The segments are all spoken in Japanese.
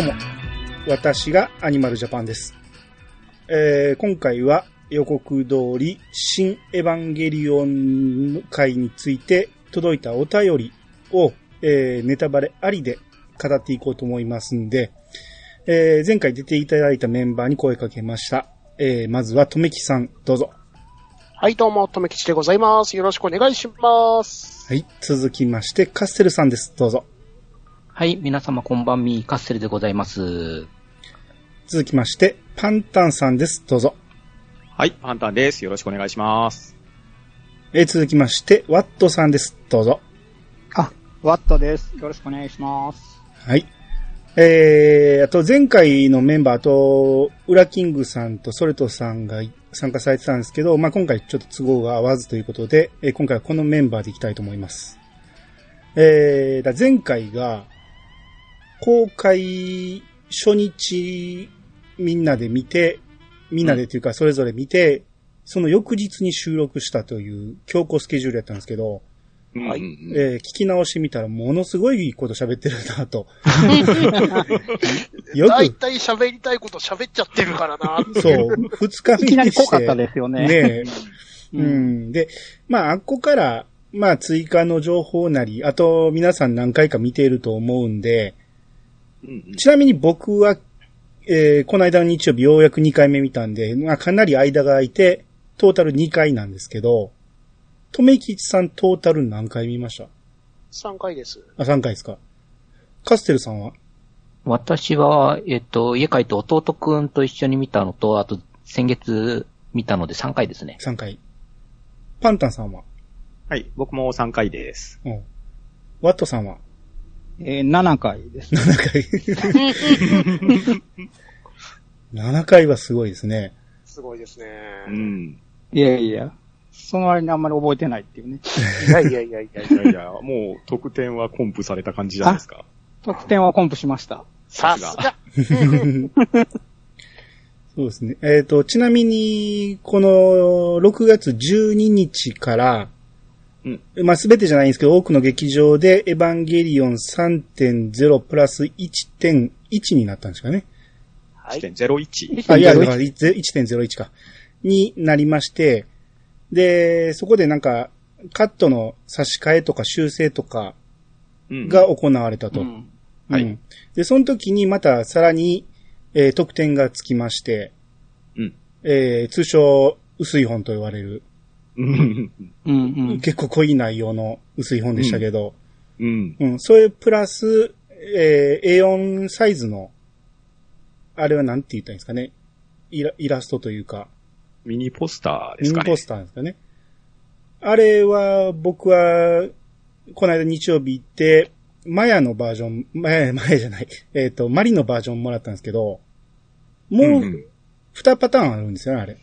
どうも、私がアニマルジャパンです。えー今回は予告通り、新エヴァンゲリオン会について届いたお便りを、えーネタバレありで語っていこうと思いますんで、えー前回出ていただいたメンバーに声かけました。えーまずは、とめきさん、どうぞ。はい、どうも、とめきちでございます。よろしくお願いします。はい。続きまして、カステルさんです。どうぞ。はい、皆様こんばんみ、カッセルでございます。続きまして、パンタンさんです。どうぞ。はい、パンタンです。よろしくお願いします。えー続きまして、ワットさんです。どうぞ。あ、ワットです。よろしくお願いします。はい。えー、あと前回のメンバーと、ウラキングさんとソレトさんが参加されてたんですけど、まあ、今回ちょっと都合が合わずということで、えー今回はこのメンバーでいきたいと思います。えー、だ前回が、公開初日みんなで見て、みんなでというかそれぞれ見て、その翌日に収録したという強行スケジュールやったんですけど、はいえー聞き直してみたらものすごいこと喋ってるなと。よだいく、たい喋りたいこと喋っちゃってるからな。そう、二日いきなり目にして。濃かったですよね。ねえううんん。で、まあ、あっこから、まあ、追加の情報なり、あと、皆さん何回か見ていると思うんで、うんうんちなみに僕は、えーこの間の日曜日ようやく2回目見たんで、まあ、かなり間が空いて、トータル2回なんですけど、とめきちさんトータル何回見ました？3回です。あ、3回ですか。カステルさんは？私は、えっと、家帰って弟くんと一緒に見たのと、あと先月見たので3回ですね。3回。パンタンさんは？はい、僕も3回です。うん。ワットさんは？えー7回です。7回。7回はすごいですね。すごいですね。うん。いやいや、その割にあんまり覚えてないっていうね。いやいやいやいやいやいや、もう得点はコンプされた感じじゃないですか。得点はコンプしました。さすが。そうですね。えっ、と、ちなみに、この6月12日から、うんまあ、すべてじゃないんですけど、多くの劇場でエヴァンゲリオン3.0プラス1.1になったんですかね。はい。1.01。あ、いや、1.01だから1.01か。になりまして、で、そこでなんか、カットの差し替えとか修正とかうんが行われたと。うんはいうんで、その時にまたさらに、えー得点がつきまして、うん。えー通称、薄い本と言われる、うん。結構濃い内容の薄い本でしたけど、うん。うん、それプラス、えー A4 サイズの、あれはなんて言ったらいいんですかね。イライラストというか、ミニポスターですかね。ミニポスターですかね。あれは、僕は、この間日曜日行って、マヤのバージョン、マヤ、マヤじゃない、えっ、と、マリのバージョンもらったんですけど、もう、二パターンあるんですよね、あれ。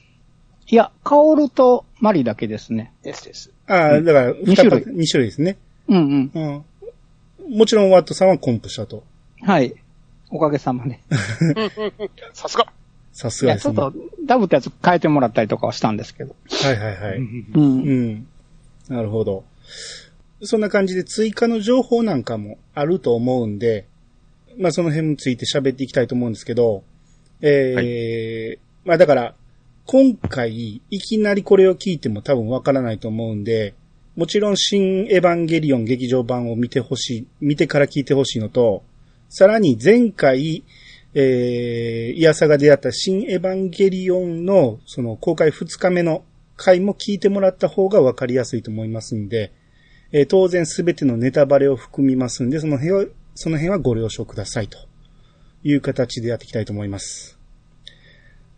いや、カオルとマリだけですね。ですです。ああ、だから、二二種類種類ですね。うんうん。うん。もちろん、ワットさんはコンプしたと。はい。おかげさまで。さすが。さすいや、ちょっ。と、ダブってやつ変えてもらったりとかはしたんですけど。はいはいはい。う。うんん。なるほど。そんな感じで追加の情報なんかもあると思うんで、まあその辺について喋っていきたいと思うんですけど、えーまあだから、今回、いきなりこれを聞いても多分わからないと思うんで、もちろん新エヴァンゲリオン劇場版を見てほしい、見てから聞いてほしいのと、さらに前回、えー、イヤサが出会った新エヴァンゲリオンのその公開2日目の回も聞いてもらった方がわかりやすいと思いますんで、えー当然すべてのネタバレを含みますんで、その辺は、その辺はご了承くださいという形でやっていきたいと思います。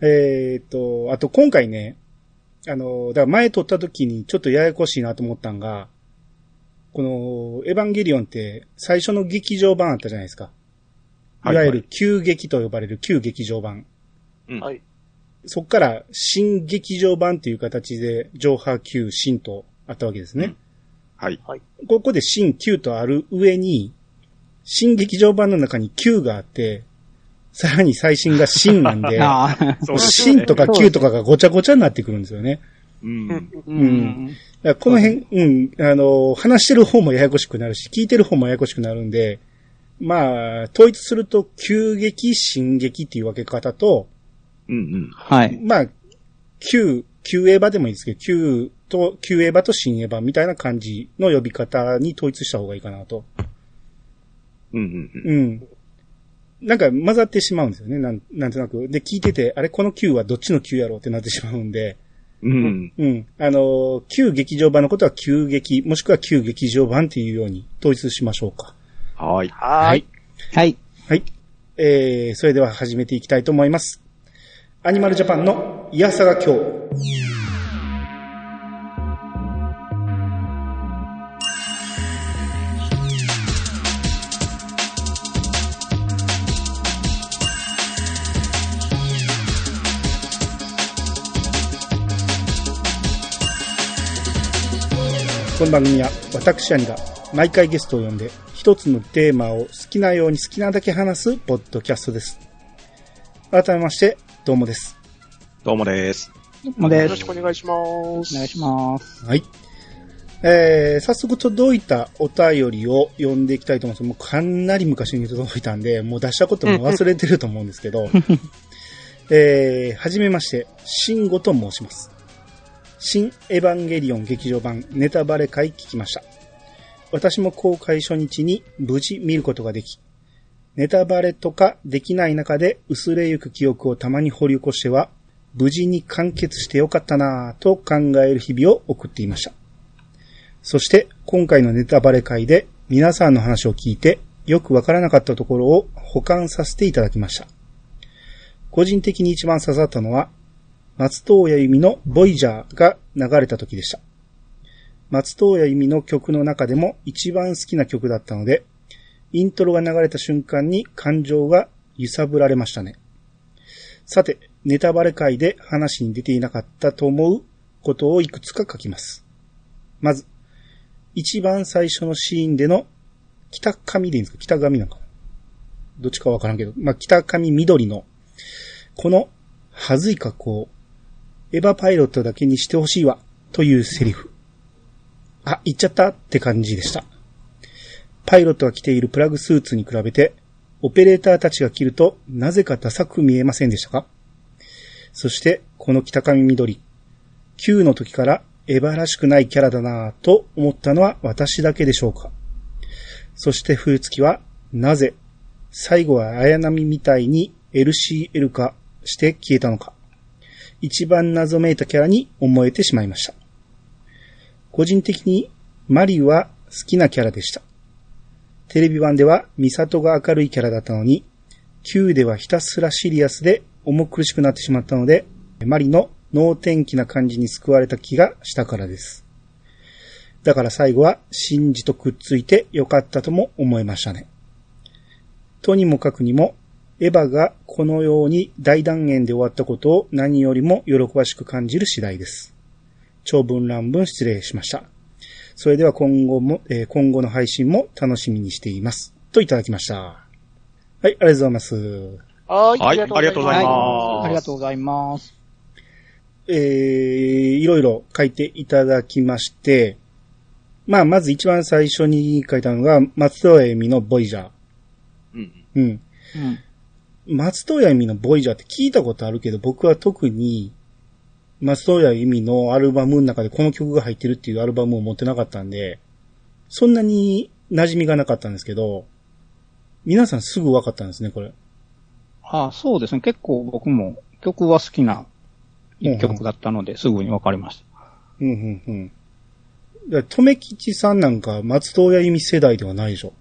えっ、と、あと今回ね、あの、だから前撮った時にちょっとややこしいなと思ったんが、この、エヴァンゲリオンって最初の劇場版あったじゃないですか。いわゆる旧劇と呼ばれる旧劇場版。うんはい。そっから新劇場版っていう形で上波旧新とあったわけですね。はい。ここで新旧とある上に、新劇場版の中に旧があって、さらに最新が新なんで、新とか旧とかがごちゃごちゃになってくるんですよね。うん。うん。だからこの辺、うん、あの、話してる方もややこしくなるし、聞いてる方もややこしくなるんで、まあ、統一すると、急激、進撃っていう分け方と、うんうん。はい。まあ、旧、旧エヴァでもいいですけど、旧と、旧エヴァと新エヴァみたいな感じの呼び方に統一した方がいいかなと。うんうんうん。うん。なんか混ざってしまうんですよね。なん、なんとなく。で、聞いてて、あれ、この旧はどっちの旧やろうってなってしまうんで、うん。うん。あのー、旧劇場版のことは旧劇、もしくは旧劇場版っていうように統一しましょうか。はい。はーい。はい。はい。えー、それでは始めていきたいと思います。アニマルジャパンのイヤサガ今日。この番組は私兄が毎回ゲストを呼んで一つのテーマを好きなように好きなだけ話すポッドキャストです。改めまして、どうもです。どうもです。もですよろし。くお願いします。お願いします。はい。えー、早速届いたお便りを読んでいきたいと思うんですもうかなり昔に届いたんで、もう出したことも忘れてると思うんですけど、えー、はじめまして、シンゴと申します。新エヴァンゲリオン劇場版ネタバレ会聞きました。私も公開初日に無事見ることができ、ネタバレとかできない中で薄れゆく記憶をたまに掘り起こしては、無事に完結してよかったなぁと考える日々を送っていました。そして今回のネタバレ会で皆さんの話を聞いてよくわからなかったところを保管させていただきました。個人的に一番刺さったのは松任谷由実のボイジャーが流れた時でした。松任谷由実の曲の中でも一番好きな曲だったので、イントロが流れた瞬間に感情が揺さぶられましたね。さて、ネタバレ会で話に出ていなかったと思うことをいくつか書きます。まず、一番最初のシーンでの北上でいいんですか？北上なんかどっちかわからんけど、まあ、北上緑の、この、はずい格好、エヴァパイロットだけにしてほしいわ、というセリフ。あ、言っちゃったって感じでした。パイロットが着ているプラグスーツに比べて、オペレーターたちが着ると、なぜかダサく見えませんでしたか？そして、この北上緑。Q の時からエヴァらしくないキャラだなぁと思ったのは私だけでしょうか？そして冬月は、なぜ、最後は綾波みたいに LCL 化して消えたのか？一番謎めいたキャラに思えてしまいました。個人的にマリは好きなキャラでした。テレビ版ではミサトが明るいキャラだったのに、Q ではひたすらシリアスで重苦しくなってしまったので、マリの能天気な感じに救われた気がしたからです。だから最後はシンジとくっついてよかったとも思いましたね。とにもかくにも、エヴァがこのように大断言で終わったことを何よりも喜ばしく感じる次第です。長文乱文失礼しました。それでは今後も、えー今後の配信も楽しみにしています。といただきました。はい、ありがとうございます。はい。はいありがとうございますはい。ありがとうございます。えー、いろいろ書いていただきまして、まあ、まず一番最初に書いたのが、松任谷由実のボイジャー。うん。うん。うん。松任谷由実のボイジャーって聞いたことあるけど、僕は特に、松任谷由実のアルバムの中でこの曲が入ってるっていうアルバムを持ってなかったんで、そんなに馴染みがなかったんですけど、皆さんすぐ分かったんですね、これ。あそうですね。結構僕も曲は好きな一曲だったので、すぐにわかりました。うん、うん、うん。だから留吉さんなんか松任谷由実世代ではないでしょ。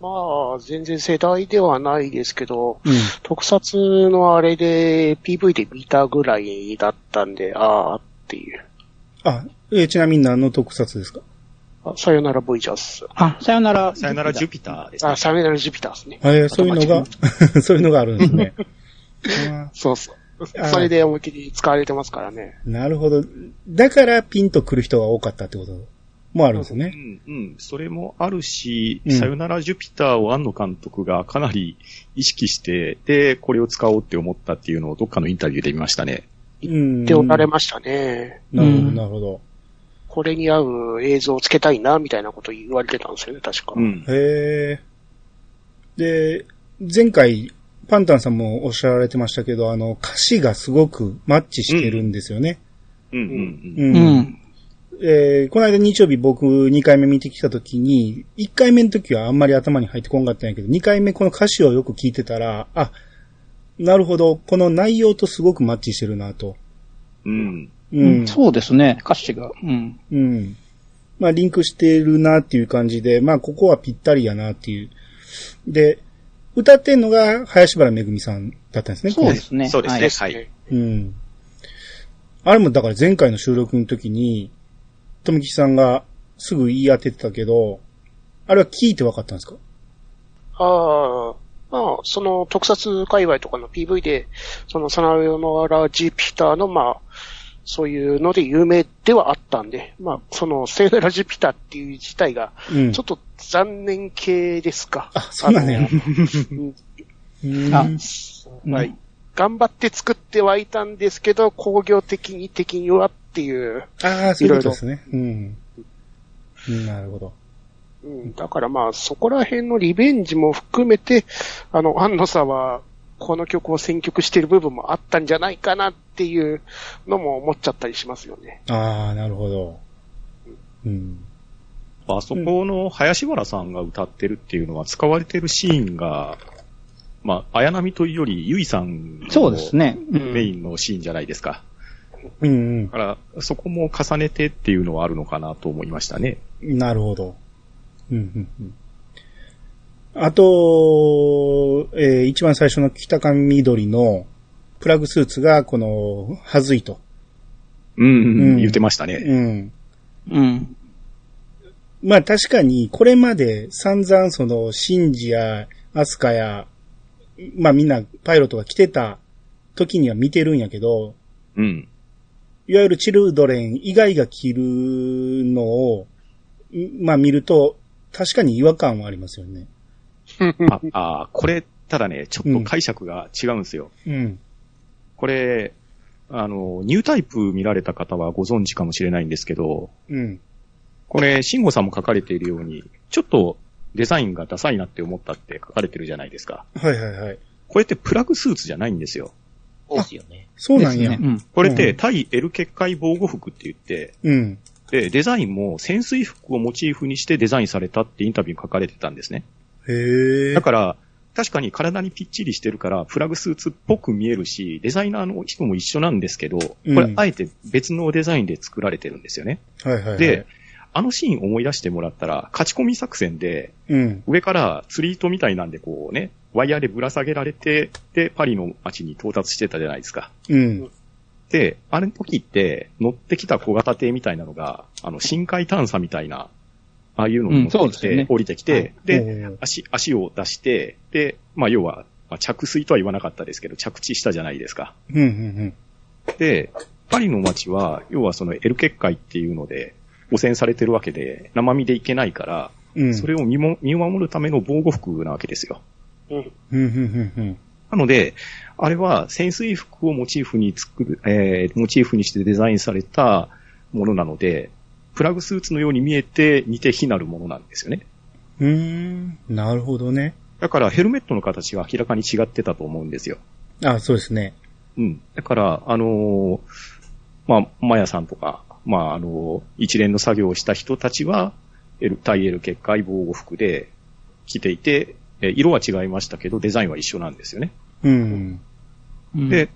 まあ、全然世代ではないですけど、うん。特撮のあれで PV で見たぐらいだったんで、あーっていう。あ、えーちなみに何の特撮ですか？あさよならボイジャース。あ、さよなら。さよならジュピターですねあ、。さよならジュピターですね。えーそういうのが、そういうのがあるんですね。あ そうそう。それで思いっきり使われてますからね。ーなるほど。だからピンと来る人が多かったってこと？もあるんですようね。ん、うん。それもあるし、うんさよならジュピターを庵野監督がかなり意識して、で、これを使おうって思ったっていうのをどっかのインタビューで見ましたね。うん。っておられましたね。なるほど、うんなるほど。これに合う映像をつけたいな、みたいなこと言われてたんですよね、確か。うん。へえ。で、前回、パンタンさんもおっしゃられてましたけど、あの、歌詞がすごくマッチしてるんですよね。うんうんう。うん。うんん。えーこの間日曜日僕2回目見てきた時に、1回目の時はあんまり頭に入ってこんかったんやけど、2回目この歌詞をよく聞いてたら、あ、なるほど、この内容とすごくマッチしてるなと。うん。うん。そうですね、歌詞が。うん。うん。まあ、リンクしてるなっていう感じで、まあ、ここはぴったりやなっていう。で、歌ってんのが林原めぐみさんだったんですね。そうですね。そうですね。はいはい。うん。あれもだから前回の収録の時に、富木さんがすぐ言い当ててたけど、あれは聞いて分かったんですか？ああ、まあ、その特撮界隈とかの PV で、そのサナヨノラ・ジュピターの、まあ、そういうので有名ではあったんで、まあ、そのセーラ・ジュピターっていう自体が、うん。ちょっと残念系ですか？あ、そうなんや。あのうんあはい。頑張って作ってはいたんですけど、工業的に的にはっていう。ああ、そういうことですね。うん。うんなるほど。うん、だからまあ、そこら辺のリベンジも含めて、あの、安野さんは、この曲を選曲している部分もあったんじゃないかなっていうのも思っちゃったりしますよね。ああ、なるほど。うん。あそこの林原さんが歌ってるっていうのは使われてるシーンが、まあ、綾波というより、ゆいさんのそうですね。うんメインのシーンじゃないですか。うんだから、そこも重ねてっていうのはあるのかなと思いましたね。うん。なるほど。うん、うん、うん。あと、えー一番最初の北上緑のプラグスーツが、この、はずいと。うん、うんうん言ってましたね。うん。うん。まあ確かに、これまで散々その、シンジやアスカや、まあみんなパイロットが来てた時には見てるんやけど、うん。いわゆるチルドレン以外が着るのを、んまあ見ると、確かに違和感はありますよね。あ、あこれ、ただね、ちょっと解釈が違うんですよ。うん。これ、あの、ニュータイプ見られた方はご存知かもしれないんですけど、うん。これ、慎吾さんも書かれているように、ちょっとデザインがダサいなって思ったって書かれてるじゃないですか。はいはいはい。これってプラグスーツじゃないんですよ。そうですよね。そうなんや。ですねうん。これってうん対 L 結界防護服って言って、うん。で、デザインも潜水服をモチーフにしてデザインされたってインタビューに書かれてたんですね。へえ。だから、確かに体にぴっちりしてるから、プラグスーツっぽく見えるし、デザイナーの人も一緒なんですけど、こうんれあえて別のデザインで作られてるんですよね。はいはいはい。で、あのシーン思い出してもらったら、勝ち込み作戦で、うん。上から釣り糸みたいなんでこうね、ワイヤーでぶら下げられて、で、パリの街に到達してたじゃないですか。うん。で、あれの時って、乗ってきた小型艇みたいなのが、あの、深海探査みたいな、ああいうのに乗ってきて、うんね降りてきて、で、おー足、足を出して、で、まあ、要は、まあ、着水とは言わなかったですけど、着地したじゃないですか。うんうんで、パリの街は、要はそのエル結界っていうので、汚染されてるわけで、生身でいけないから、うん。うん。それを見も見守るための防護服なわけですよ。うん。うんうんうんうん。なので、あれは潜水服をモチーフに作る、えー、モチーフにしてデザインされたものなので、プラグスーツのように見えて似て非なるものなんですよね。うーん。なるほどね。だからヘルメットの形が明らかに違ってたと思うんですよ。あ、そうですね。うん。だから、あのーまあ、マヤさんとか、まあ、あのー一連の作業をした人たちは、L、対 L 結界防護服で着ていて、えー色は違いましたけど、デザインは一緒なんですよね。うん。うんで、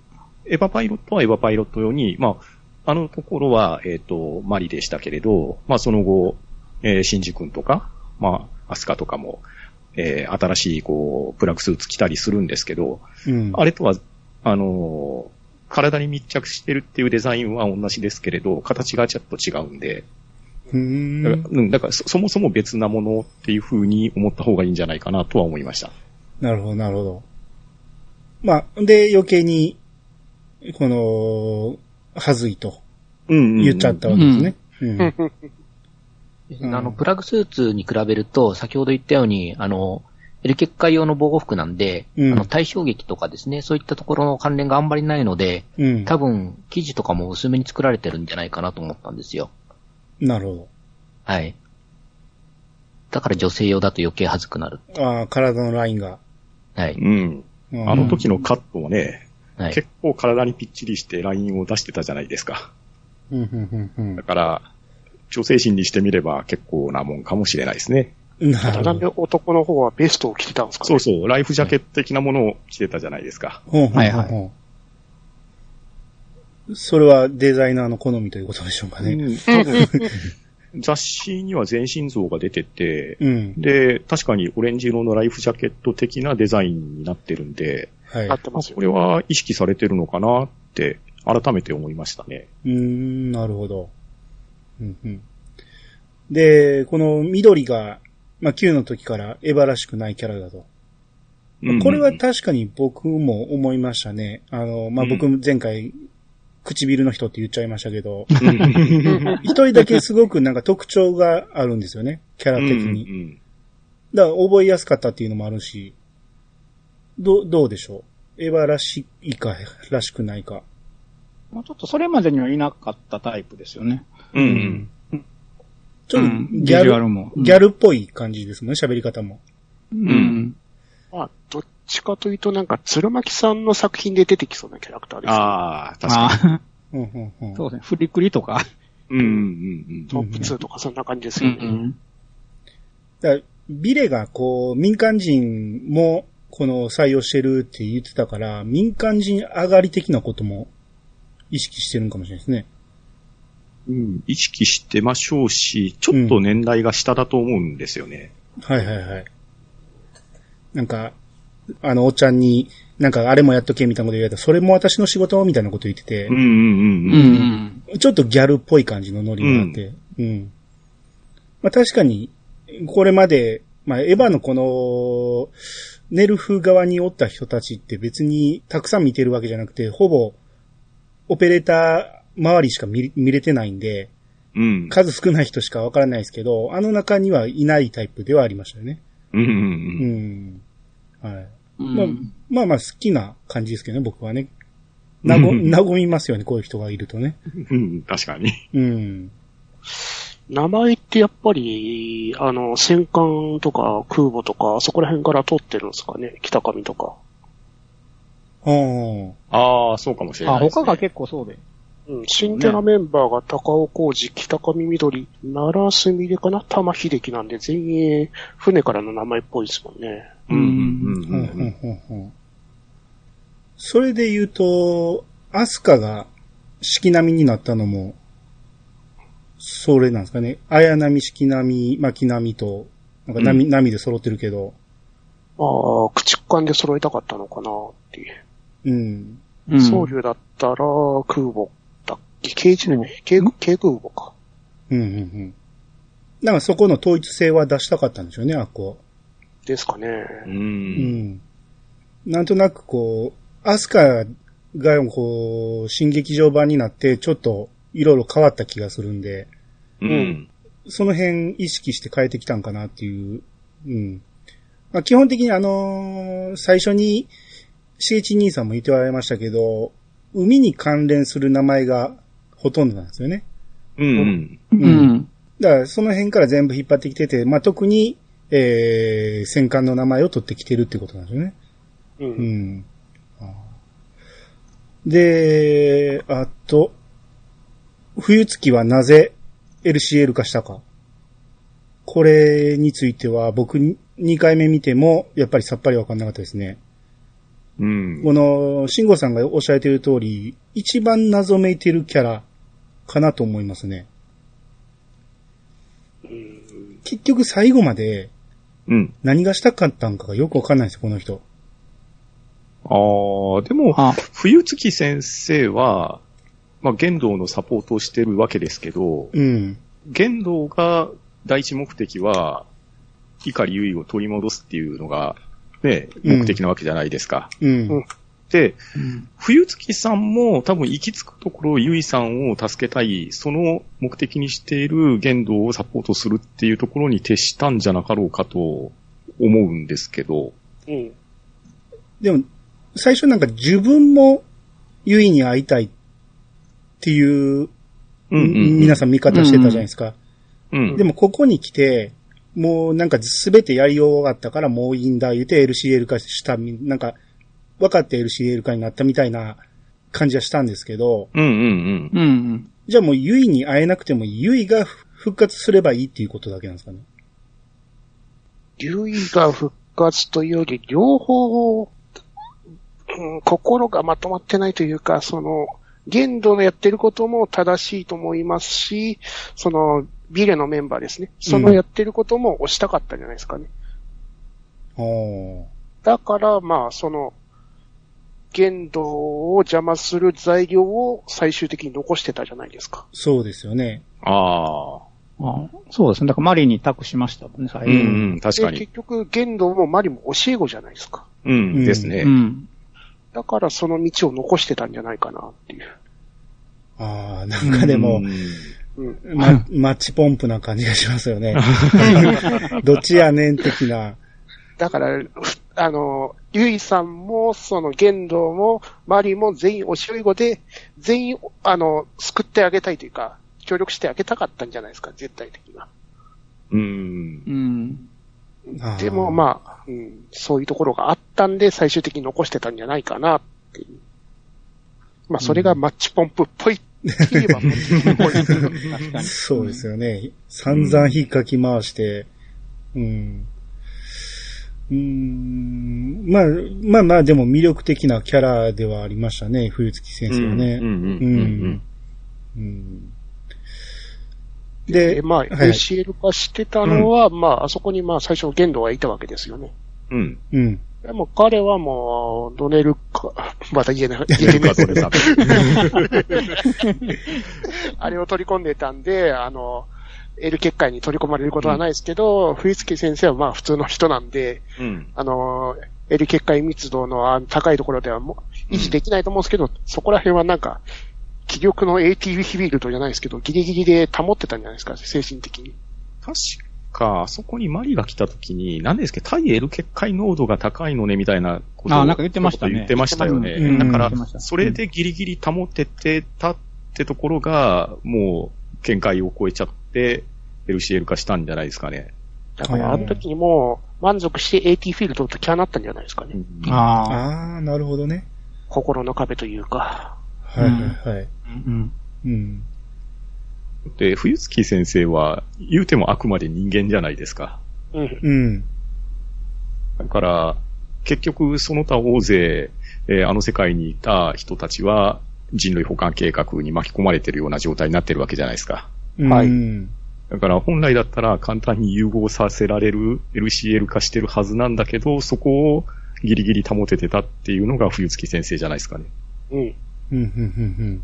エヴァパイロットはエヴァパイロット用に、まあ、あのところは、えっ、と、マリでしたけれど、まあ、その後、えー、シンジ君とか、まあ、アスカとかも、えー新しい、こう、プラグスーツ着たりするんですけど、うん。あれとは、あのー体に密着してるっていうデザインは同じですけれど、形がちょっと違うんで、うーだから、ん。うん、だからそそもそも別なものっていう風に思った方がいいんじゃないかなとは思いました。なるほど、なるほど。まあ、で、余計に、この、はずいとうん、言っちゃったわけですね。うん。うん あの、プラグスーツに比べると、先ほど言ったように、あの、L 結界用の防護服なんで、うんあの、対衝撃とかですね、そういったところの関連があんまりないので、うん。多分、生地とかも薄めに作られてるんじゃないかなと思ったんですよ。なるほど。はい。だから女性用だと余計恥ずくなる。ああ、体のラインが。はい。うん。うんあの時のカットもね、はい。結構体にぴっちりしてラインを出してたじゃないですか。うん、うん、うんだから、女性心にしてみれば結構なもんかもしれないですね。うん。なただなんで。男の方はベストを着てたんですかね？そうそう、ライフジャケット的なものを着てたじゃないですか。はいはいほんそれはデザイナーの好みということでしょうかね。うん多分雑誌には全身像が出てて、うん。で、確かにオレンジ色のライフジャケット的なデザインになってるんで、はい。なってますよこ。れは意識されてるのかなって改めて思いましたね。うーん、なるほど。うんうん、で、この緑が、まあ、Q の時からエヴァらしくないキャラだと。これは確かに僕も思いましたね。あの、まあ、僕前回、唇の人って言っちゃいましたけど、一人だけすごくなんか特徴があるんですよね。キャラ的に。に。だから覚えやすかったっていうのもあるし、どう、どうでしょう？エヴァらしいか、らしくないか。まあちょっとそれまでにはいなかったタイプですよね。うん。うん。ちょっとうんギャル、ビジュアルも。ギャルっぽい感じですもんね、喋り方も。うん。まあ、どっちかというとなんか、鶴巻さんの作品で出てきそうなキャラクターです、ね。ああ、確かああ、うんうんうんそうですね。フリクリとか。に。うんうんトップ2とかそんな感じですよね。だからビレがこう、民間人もこの採用してるって言ってたから、民間人上がり的なことも意識してるんかもしれないですね。うん。うん。意識してましょうし、ちょっと年代が下だと思うんですよね。はいはいはい。なんか、あの、おっちゃんに、なんかあれもやっとけみたいなこと言われたら、それも私の仕事みたいなこと言っててうん、うんうんううん。ん。ちょっとギャルっぽい感じのノリがあって、うん。まあ確かに、これまで、まあエヴァのこの、ネルフ側におった人たちって別にたくさん見てるわけじゃなくて、ほぼ、オペレーター周りしか見見れてないんで、うん。数少ない人しかわからないですけど、あの中にはいないタイプではありましたよね。うんうんううん。ん。はい。うんまあ、まあまあ好きな感じですけどね、僕はね。なご、うん和みますよね、こういう人がいるとね。うん、確かに。うん。名前ってやっぱり、あの、戦艦とか空母とか、そこら辺から取ってるんですかね？北上とか。はああ、そうかもしれなあ、いです、ね。他が結構そうで。うん、新キャラメンバーが高尾浩二、北上緑、奈良すみれかな玉秀樹なんで全員船からの名前っぽいですもんね。うんうんあ。うんうんうんうんうんそれで言うと、アスカが式並みになったのも、それなんですかね。綾波、式並み、巻波と、なんか波、波で揃ってるけど、まあ、駆逐艦で揃えたかったのかなっていう。うん。うん総流だったら空母だっけ軽自軽軽空母か。うんうんうん。だからそこの統一性は出したかったんでしょうね、あっこですかね。う。うんん。なんとなくこう、アスカがこう、新劇場版になって、ちょっといろいろ変わった気がするんで、うん。その辺意識して変えてきたんかなっていう。うん。まあ、基本的にあのー最初に、しげち兄さんも言っておられましたけど、海に関連する名前がほとんどなんですよね。うん。ううんん。だからその辺から全部引っ張ってきてて、まあ、特に、えー、戦艦の名前を取ってきてるってことなんですよね。う。うんん。あーで、あと、冬月はなぜ LCL 化したか。これについては僕2回目見てもやっぱりさっぱりわかんなかったですね。うん。この、慎吾さんがおっしゃっている通り、一番謎めいてるキャラかなと思いますね。うん結局最後までうん。何がしたかったんかがよくわかんないです、この人。ああ、でも、あ、冬月先生は、まあ、剣道のサポートをしてるわけですけど、うん。剣道が第一目的は、碇優位を取り戻すっていうのが、ね、うん目的なわけじゃないですか。うん。うんで、冬月さんも多分行き着くところ、ゆいさんを助けたい、その目的にしている剣道をサポートするっていうところに徹したんじゃなかろうかと思うんですけど。うん。でも、最初なんか自分もユイに会いたいっていう、皆さん見方してたじゃないですか。うん。でもここに来て、もうなんか全てやり終わったからもういいんだ言うて LCL 化したみ、なんか、分かって LCL 化になったみたいな感じはしたんですけど、うんうんうん。うんうん。じゃあもうユイに会えなくてもユイが復活すればいいっていうことだけなんですかね。竜医が復活というより、両方、うん心がまとまってないというか、その、限度のやってることも正しいと思いますし、その、ビレのメンバーですね。そのやってることも押したかったんじゃないですかね。おーだから、まあ、その、限度を邪魔する材料を最終的に残してたじゃないですか。そうですよね。ああ。あそうですね。だからマリに託しましたもんね、最う後。んうん、確かで、に。結局、限度もマリも教え子じゃないですか。うん、うんですね。うん。だから、その道を残してたんじゃないかなっていう。ああ、なんかでも、うんうん。ま、マッチポンプな感じがしますよね。どっちやねん的な。だから、ふあの、ゆいさんも、その、玄道も、マリも全員おしおい子で、全員、あの、救ってあげたいというか、協力してあげたかったんじゃないですか、絶対的には。うん。うん。でも、まあ、うん、そういうところがあったんで、最終的に残してたんじゃないかな、っていう。まあ、それがマッチポンプっぽいって言えば。そうですよね。散々引っかき回して、うん。うーん、まあ、まあまあ、でも魅力的なキャラではありましたね、冬月先生はね。うんうんうんうんでで、、まあ、はい ACL 化してたのは、まあ、あそこにまあ、最初、玄道がいたわけですよね。うん。うん。でも彼はもう、ドネルか、また言えない、言えうん。ない あれを取り込んでたんで、あの、L 結界に取り込まれることはないですけど、冬月先生はまあ普通の人なんで、うん。あの、L 結界密度のあ高いところではもう維持できないと思うんですけど、そこら辺はなんか、気力の ATV フィールドじゃないですけど、ギリギリで保ってたんじゃないですか、精神的に。確か、あそこにマリが来た時に、何ですけど、対 L 結界濃度が高いのね、みたいなことをあなんか言ってましたね言ってましたよね。うんだからそれでギリギリ保ててたってところが、もう、限界を超えちゃって、LCL 化したんじゃないですかね。だから、あの時にもう、満足して AT フィールドとキャなったんじゃないですかね。ああ。ああ、なるほどね。心の壁というか。はいはいはい。うん。うん。で、冬月先生は、言うてもあくまで人間じゃないですか。うん。うん。だから、結局、その他大勢、えーあの世界にいた人たちは、人類保管計画に巻き込まれてるような状態になってるわけじゃないですか。はいうん。だから本来だったら簡単に融合させられる LCL 化してるはずなんだけど、そこをギリギリ保ててたっていうのが冬月先生じゃないですかね。うん。うん、うん、うん、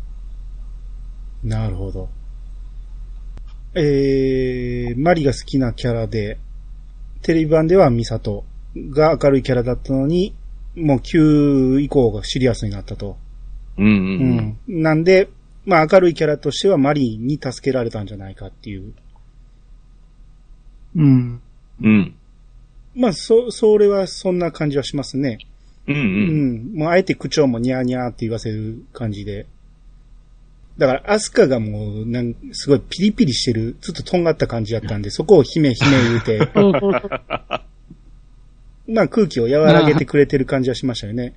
うん。なるほど。えー、マリが好きなキャラで、テレビ版ではミサトが明るいキャラだったのに、もう9以降がシリアスになったと。うんうんううん。ん。なんで、まあ明るいキャラとしてはマリに助けられたんじゃないかっていう。うん。うん。まあ、そ、それはそんな感じはしますね。うんう。うんん。もうあえて口調もニャーニャーって言わせる感じで。だから、アスカがもう、なん、すごいピリピリしてる、ちょっととんがった感じだったんで、そこを姫姫言うて、まあ空気を和らげてくれてる感じはしましたよね。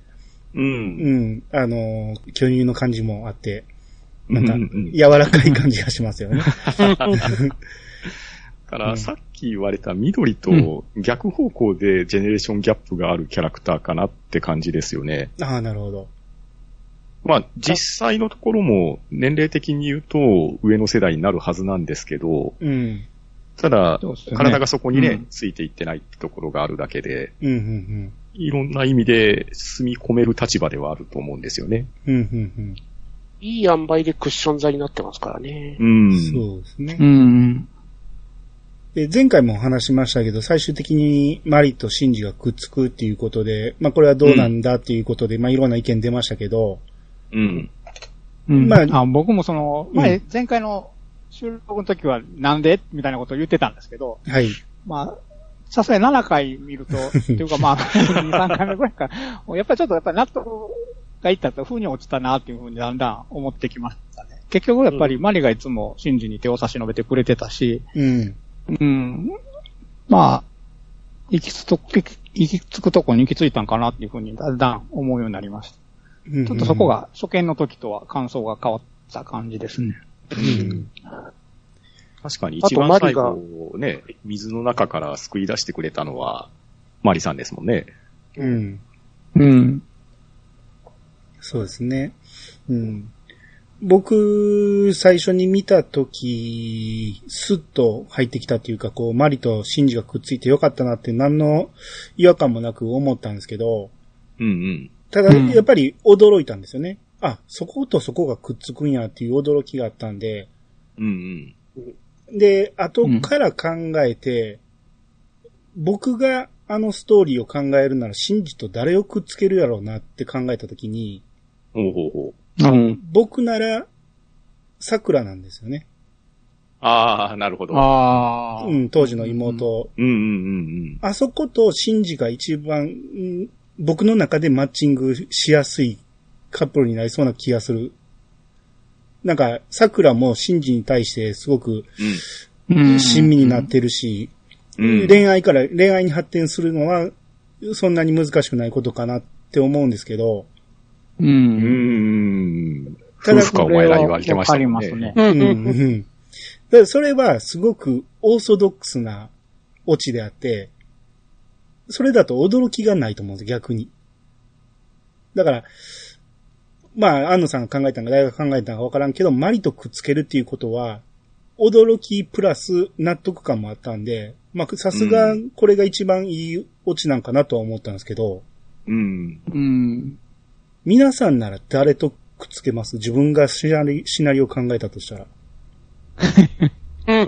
う。うんん。あの、巨乳の感じもあって、なんか柔らかい感じがしますよね。だから、うんさっき言われた緑と逆方向でジェネレーションギャップがあるキャラクターかなって感じですよね。ああ、なるほど。まあ、実際のところも年齢的に言うと上の世代になるはずなんですけど、うん。ただ体がそこにね、うんついていってないってところがあるだけで、うん、うん、いろんな意味で住み込める立場ではあると思うんですよね。うん。うん、うん、うん。いい塩梅でクッション材になってますからね。うん。そうですねう。ん。で、前回も話しましたけど、最終的にマリとシンジがくっつくっていうことで、まあこれはどうなんだっていうことで、まあいろんな意見出ましたけど、うん。うん。まあまあ、僕もその、うん前、前回の収録の時はなんでみたいなことを言ってたんですけど、はい。まあ、さすがに7回見ると、っていうかまあ、2、3回目ぐらいから、やっぱりちょっとやっぱり納得がいったと、風に落ちたなっていうふうにだんだん思ってきましたね。結局やっぱりマリがいつもシンジに手を差し伸べてくれてたし、うん。うん。まあ、行きつと、行き着くとこに行き着いたんかなっていうふうにだんだん思うようになりました。ちょっとそこが初見の時とは感想が変わった感じですね。うん。確かにあ一番最後ね、水の中から救い出してくれたのは、マリさんですもんね。うん。うん。そうですね。うん。僕、最初に見たとき、スッと入ってきたっていうか、こう、マリとシンジがくっついてよかったなって何の違和感もなく思ったんですけど、うんうん。ただ、うんやっぱり驚いたんですよね。あ、そことそこがくっつくんやっていう驚きがあったんで、うんうん。で、後から考えて、僕があのストーリーを考えるなら、シンジと誰をくっつけるやろうなって考えたときに、ほうほうほう。うん。僕なら、桜なんですよね。ああ、なるほど。ああ。うん、当時の妹。うんうんうんあそことシンジが一番、うん僕の中でマッチングしやすいカップルになりそうな気がする。なんか、桜もシンジに対してすごくうん親身になってるし、うん。うん。恋愛から恋愛に発展するのは、そんなに難しくないことかなって思うんですけど、う。うんん。ただ夫婦かお前ら言われてましたもんわかりますね。う、うんんうん、うん。だからそれはすごくオーソドックスなオチであって、それだと驚きがないと思うんです、逆に。だから、まあ、安野さんが考えたのか、大学が考えたのかわからんけど、マリとくっつけるっていうことは、驚きプラス納得感もあったんで、まあ、さすがうこれが一番いいオチなんかなとは思ったんですけど、うん。うん。皆さんなら誰とくっつけます？自分がシナリシナリオを考えたとしたら。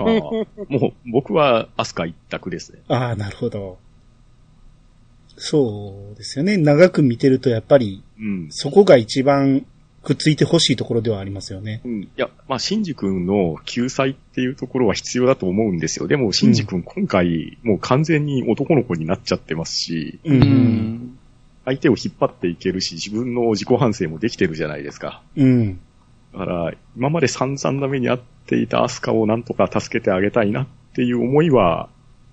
もう、僕はアスカ一択ですね。ああ、なるほど。そうですよね。長く見てるとやっぱり、うん。そこが一番くっついてほしいところではありますよね。うん。いや、まあ、シンジ君の救済っていうところは必要だと思うんですよ。でも、シンジ君今回、もう完全に男の子になっちゃってますし、う。うんん。相手を引っ張っていけるし、自分の自己反省もできてるじゃないですか。うん。だから、今まで散々な目に遭っていたアスカをなんとか助けてあげたいなっていう思いは、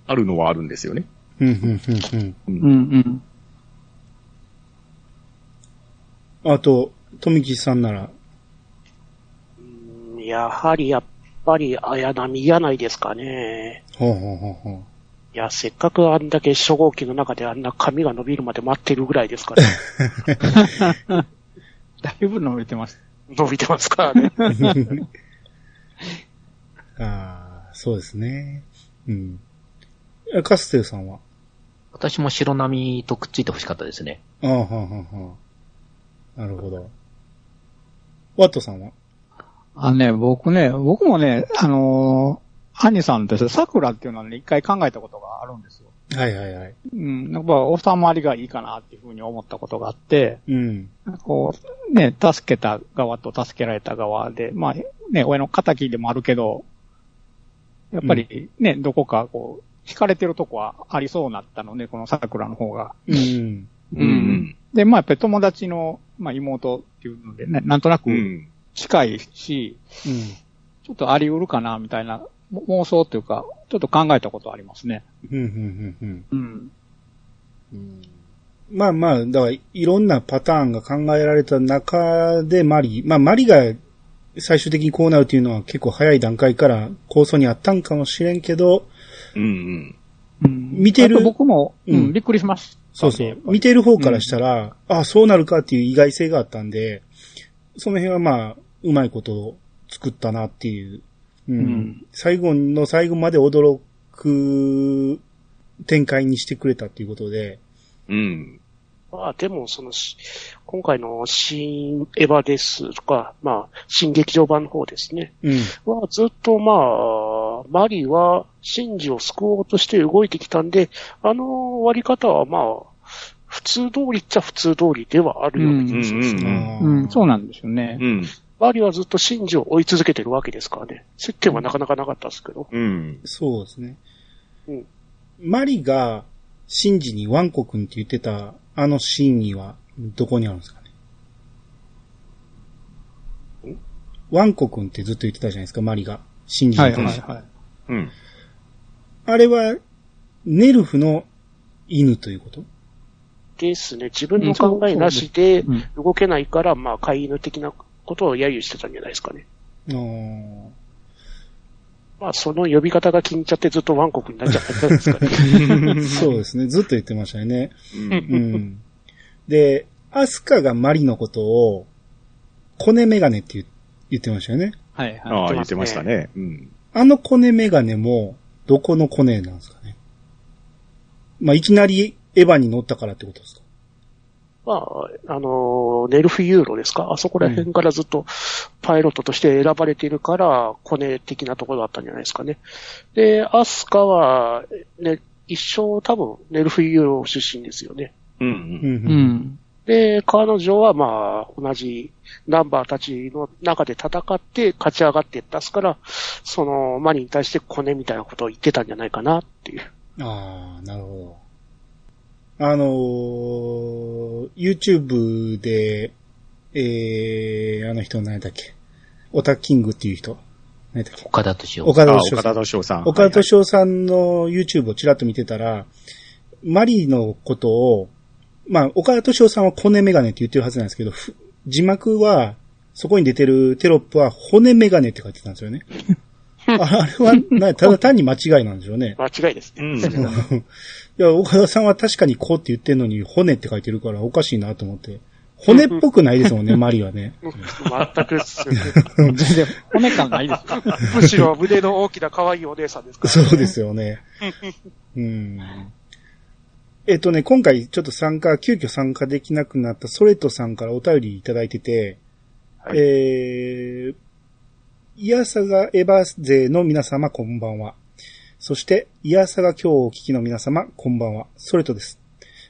あるのはあるんですよね。うん、うん、うん、うん。うんうん。うん。あと、富吉さんなら、うんやはりやっぱり綾波じゃないですかね。ほうほうほうほう。いや、せっかくあんだけ初号機の中であんな髪が伸びるまで待ってるぐらいですから、だいぶ伸びてます。伸びてますからね。ああ、そうですね。うん。えカステルさんは？私も白波とくっついて欲しかったですね。ああ、はあ、はあ。なるほど。ワットさんは？あのね、僕ね、僕もね、あのー、アニさんとして桜っていうのはね、一回考えたことがあるんですよ。はいはいはい。うん、やっぱ収まりがいいかなっていうふうに思ったことがあって、うん。こう、ね、助けた側と助けられた側で、まあ、ね、親の仇でもあるけど、やっぱりね、どこかこう、惹かれてるとこはありそうなったのね、この桜の方が。うん。うん。で、まあやっぱり友達の、まあ妹っていうのでね、なんとなくうん。近いし、うん。ちょっとあり得るかな、みたいなも妄想っていうか、ちょっと考えたことありますね。うん。うん。うん。うん。まあまあ、だから、いろんなパターンが考えられた中でマリ、まあマリが最終的にこうなるというのは結構早い段階から構想にあったんかもしれんけど、うん。うん。うん見てる僕も、うん、うんびっくりしました。そうそう。見てる方からしたら、ああ、そうなるかっていう意外性があったんで、その辺はまあ、うまいことを作ったなっていう。うん。うん最後の最後まで驚く展開にしてくれたっていうことで、うん。まあでも、そのし、今回の新エヴァですとか、まあ、新劇場版の方ですね。うん。はずっとまあ、マリはシンジを救おうとして動いてきたんで、あの割り方はまあ、普通通りっちゃ普通通りではあるような気がしますね。うん、そうなんですよね。うん。マリはずっとシンジを追い続けてるわけですからね。接点はなかなかなかったですけど。うん。そうですね。うんマリが、シンジにワンコ君って言ってた、あのシーンには、どこにあるんですかね？ワンコ君ってずっと言ってたじゃないですか、マリが。シンジはいに対して。はいはい。うん。あれは、ネルフの犬ということ？ですね。自分の考えなしでうん動けないから、まあ、飼い犬的なことを揶揄してたんじゃないですかね。まあ、その呼び方が気に入っちゃってずっとワンコクになっちゃったんじゃないですかね。そうですね。ずっと言ってましたよね。うんうん。で、アスカがマリのことを、コネメガネって言言ってましたよね。はいはい。ああ、言ってましたね。うん。あのコネメガネも、どこのコネなんですかね。まあ、いきなりエヴァに乗ったからってことですか。まあ、あの、ネルフユーロですか？あそこら辺からずっとパイロットとして選ばれているから、コネ的なところだったんじゃないですかね。で、アスカは、ね、一生多分ネルフユーロ出身ですよね。うんう。うんん。で、彼女はまあ、同じナンバーたちの中で戦って勝ち上がっていったっすから、そのマリに対してコネみたいなことを言ってたんじゃないかなっていう。ああ、なるほど。あのー YouTube で、えー、あの人何やったっけ？オタキングっていう人。何やったっけ？岡田敏夫。岡田敏夫さん岡田敏夫さん。岡田敏夫さんの YouTube をちらっと見てたら、マリのことを、まあ、岡田敏夫さんはコネメガネって言ってるはずなんですけど、ふ字幕は、そこに出てるテロップは骨メガネって書いてたんですよね。ああれはな、ただ単に間違いなんでしょうね。間違いですね。うん。いや、岡田さんは確かにこうって言ってんのに、骨って書いてるからおかしいなと思って。骨っぽくないですもんね、マリはね。全く。全然骨感ないですよ。むしろ胸の大きな可愛いお姉さんですから、そうですよね。うん。えっとね、今回ちょっと参加、急遽参加できなくなったソレトさんからお便りいただいてて、はいえー、イヤサガエバー勢の皆様こんばんは。そして、イヤサガ今日お聞きの皆様こんばんは。ソレトです。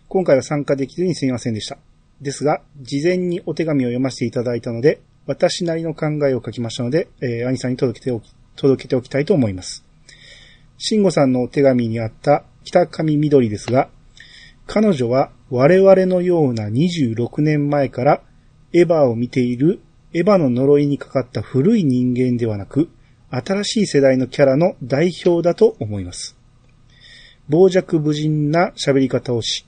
今回は参加できずにすみませんでした。ですが、事前にお手紙を読ませていただいたので、私なりの考えを書きましたので、えー、兄さんに届けておき、届けておきたいと思います。慎吾さんのお手紙にあった北上緑ですが、彼女は我々のような26年前からエヴァを見ているエヴァの呪いにかかった古い人間ではなく、新しい世代のキャラの代表だと思います。傍若無人な喋り方をし、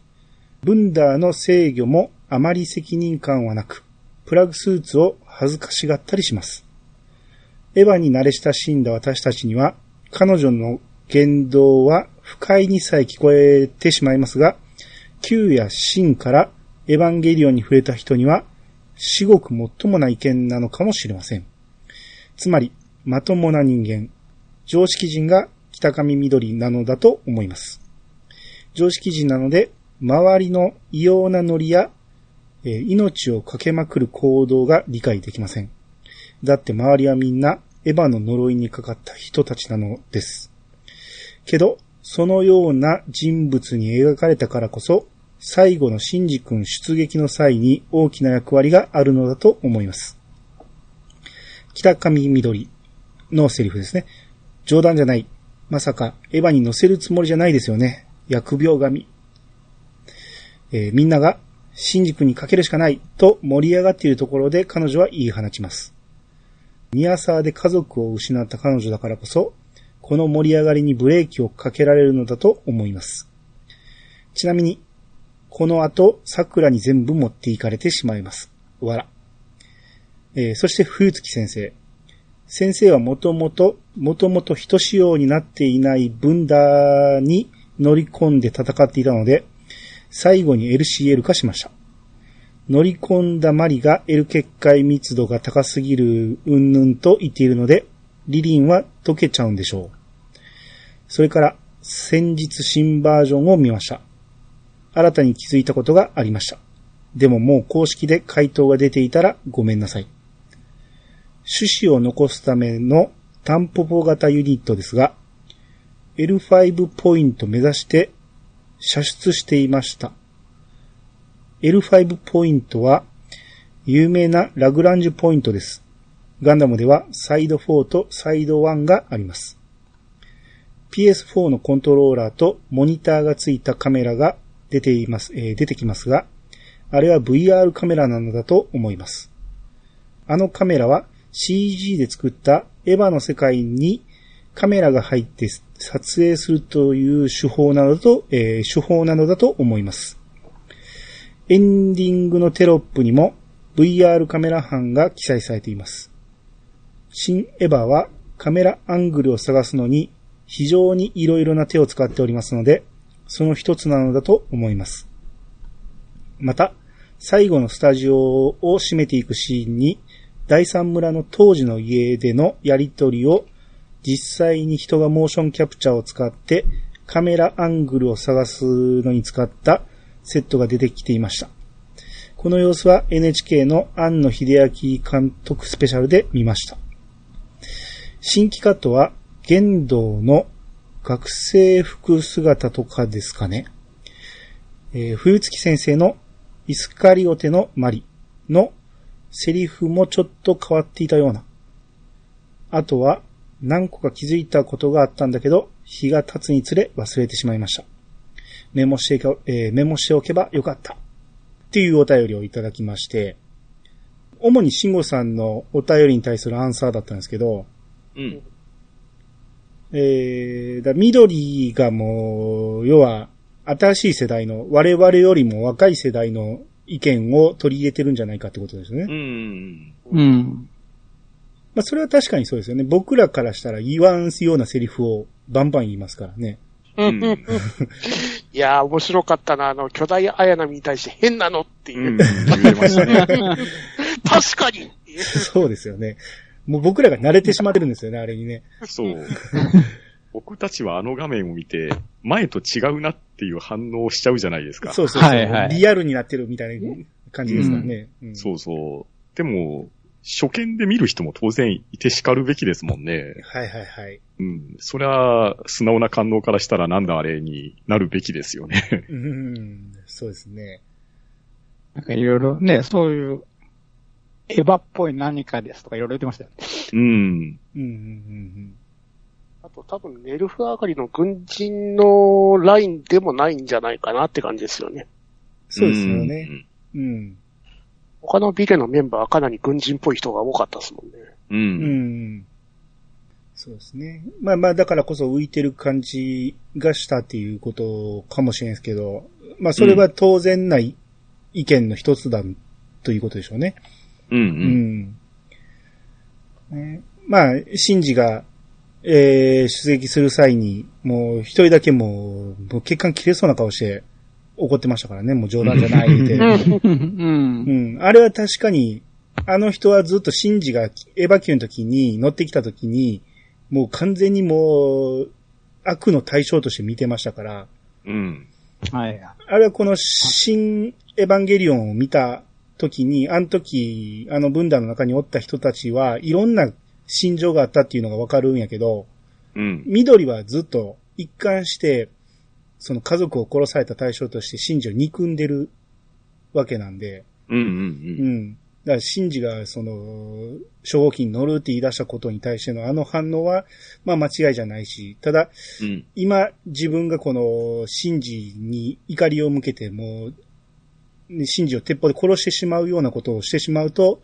ブンダーの制御もあまり責任感はなく、プラグスーツを恥ずかしがったりします。エヴァに慣れ親しんだ私たちには、彼女の言動は不快にさえ聞こえてしまいますが、Q やシンからエヴァンゲリオンに触れた人には、至極もっともな意見なのかもしれません。つまり、まともな人間、常識人が北上緑なのだと思います。常識人なので、周りの異様なノリや、えー命をかけまくる行動が理解できません。だって周りはみんなエヴァの呪いにかかった人たちなのです。けど、そのような人物に描かれたからこそ、最後のシンジ君出撃の際に大きな役割があるのだと思います。北上緑のセリフですね。冗談じゃない。まさか、エヴァに乗せるつもりじゃないですよね。疫病神。えーみんなが、シンジ君にかけるしかないと盛り上がっているところで彼女は言い放ちます。ニアサーで家族を失った彼女だからこそ、この盛り上がりにブレーキをかけられるのだと思います。ちなみに、この後、桜に全部持っていかれてしまいます。わら。えーそして冬月先生。先生はもともと、もともと人仕様になっていないブンダーに乗り込んで戦っていたので、最後に LCL 化しました。乗り込んだマリが L 結界密度が高すぎるうんぬんと言っているので、リリンは溶けちゃうんでしょう。それから、先日新バージョンを見ました。新たに気づいたことがありました。でももう公式で回答が出ていたらごめんなさい。種子を残すためのタンポポ型ユニットですが、L5 ポイント目指して射出していました。L5 ポイントは有名なラグランジュポイントです。ガンダムではサイド4とサイド1があります。PS4 のコントローラーとモニターがついたカメラが出ています、えー出てきますが、あれは VR カメラなのだと思います。あのカメラは CG で作ったエヴァの世界に、カメラが入って撮影するという手法などと、えー手法なのだと思います。エンディングのテロップにも VR カメラ班が記載されています。新エヴァはカメラアングルを探すのに非常に色々な手を使っておりますので、その一つなのだと思います。また、最後のスタジオを締めていくシーンに、第三村の当時の家でのやりとりを実際に人がモーションキャプチャーを使ってカメラアングルを探すのに使ったセットが出てきていました。この様子は NHK の庵野秀明監督スペシャルで見ました。新規カットは玄道の学生服姿とかですかね。えー冬月先生のイスカリオテのマリのセリフもちょっと変わっていたような。あとは何個か気づいたことがあったんだけど、日が経つにつれ忘れてしまいました。メモして、えーメモしておけばよかった。っていうお便りをいただきまして、主に慎吾さんのお便りに対するアンサーだったんですけど、うん。えー、だ緑がもう、要は、新しい世代の、我々よりも若い世代の意見を取り入れてるんじゃないかってことですね。うん。うん。まあ、それは確かにそうですよね。僕らからしたら言わんようなセリフをバンバン言いますからね。うん。いやー、面白かったな。あの、巨大綾波に対して変なのっていうう。ん。言えましたね。確かに そうですよね。もう僕らが慣れてしまってるんですよね、あれにね。そう。僕たちはあの画面を見て、前と違うなっていう反応をしちゃうじゃないですか。そうそうそう、はいはいリアルになってるみたいな感じですからね。うんそうそう。でも、初見で見る人も当然いて叱るべきですもんね。はいはいはい。うん。そりゃ、素直な感応からしたらなんだあれになるべきですよね。うん、そうですね。なんかいろいろね、そういう、エヴァっぽい何かですとかいろいろ言ってましたよね。うん。うんうんうんあと多分、ネルフ上がりの軍人のラインでもないんじゃないかなって感じですよね。そうですよね。うん。他のビレのメンバーはかなり軍人っぽい人が多かったですもんね。うん。う。うんん。そうですね。まあまあ、だからこそ浮いてる感じがしたっていうことかもしれないですけど、まあそれは当然ない意見の一つだということでしょうね。うん。う。うんん。ね、まあ、シンジが、えー、出撃する際に、もう一人だけもう、もう血管切れそうな顔して怒ってましたからね、もう冗談じゃないで。うん う。ん。あれは確かに、あの人はずっとシンジがエヴァ級の時に乗ってきた時に、もう完全にもう、悪の対象として見てましたから、うん。はい。あれはこの新エヴァンゲリオンを見た時に、あの時、あの分断の中におった人たちはいろんな心情があったっていうのがわかるんやけど、うん。緑はずっと一貫して、その家族を殺された対象としてシンジを憎んでるわけなんで、うん。う。うんん。だから、シンジが、その、初号機に乗るって言い出したことに対してのあの反応は、まあ間違いじゃないし、ただ、うん。今、自分がこの、シンジに怒りを向けて、もう、ねシンジを鉄砲で殺してしまうようなことをしてしまうと、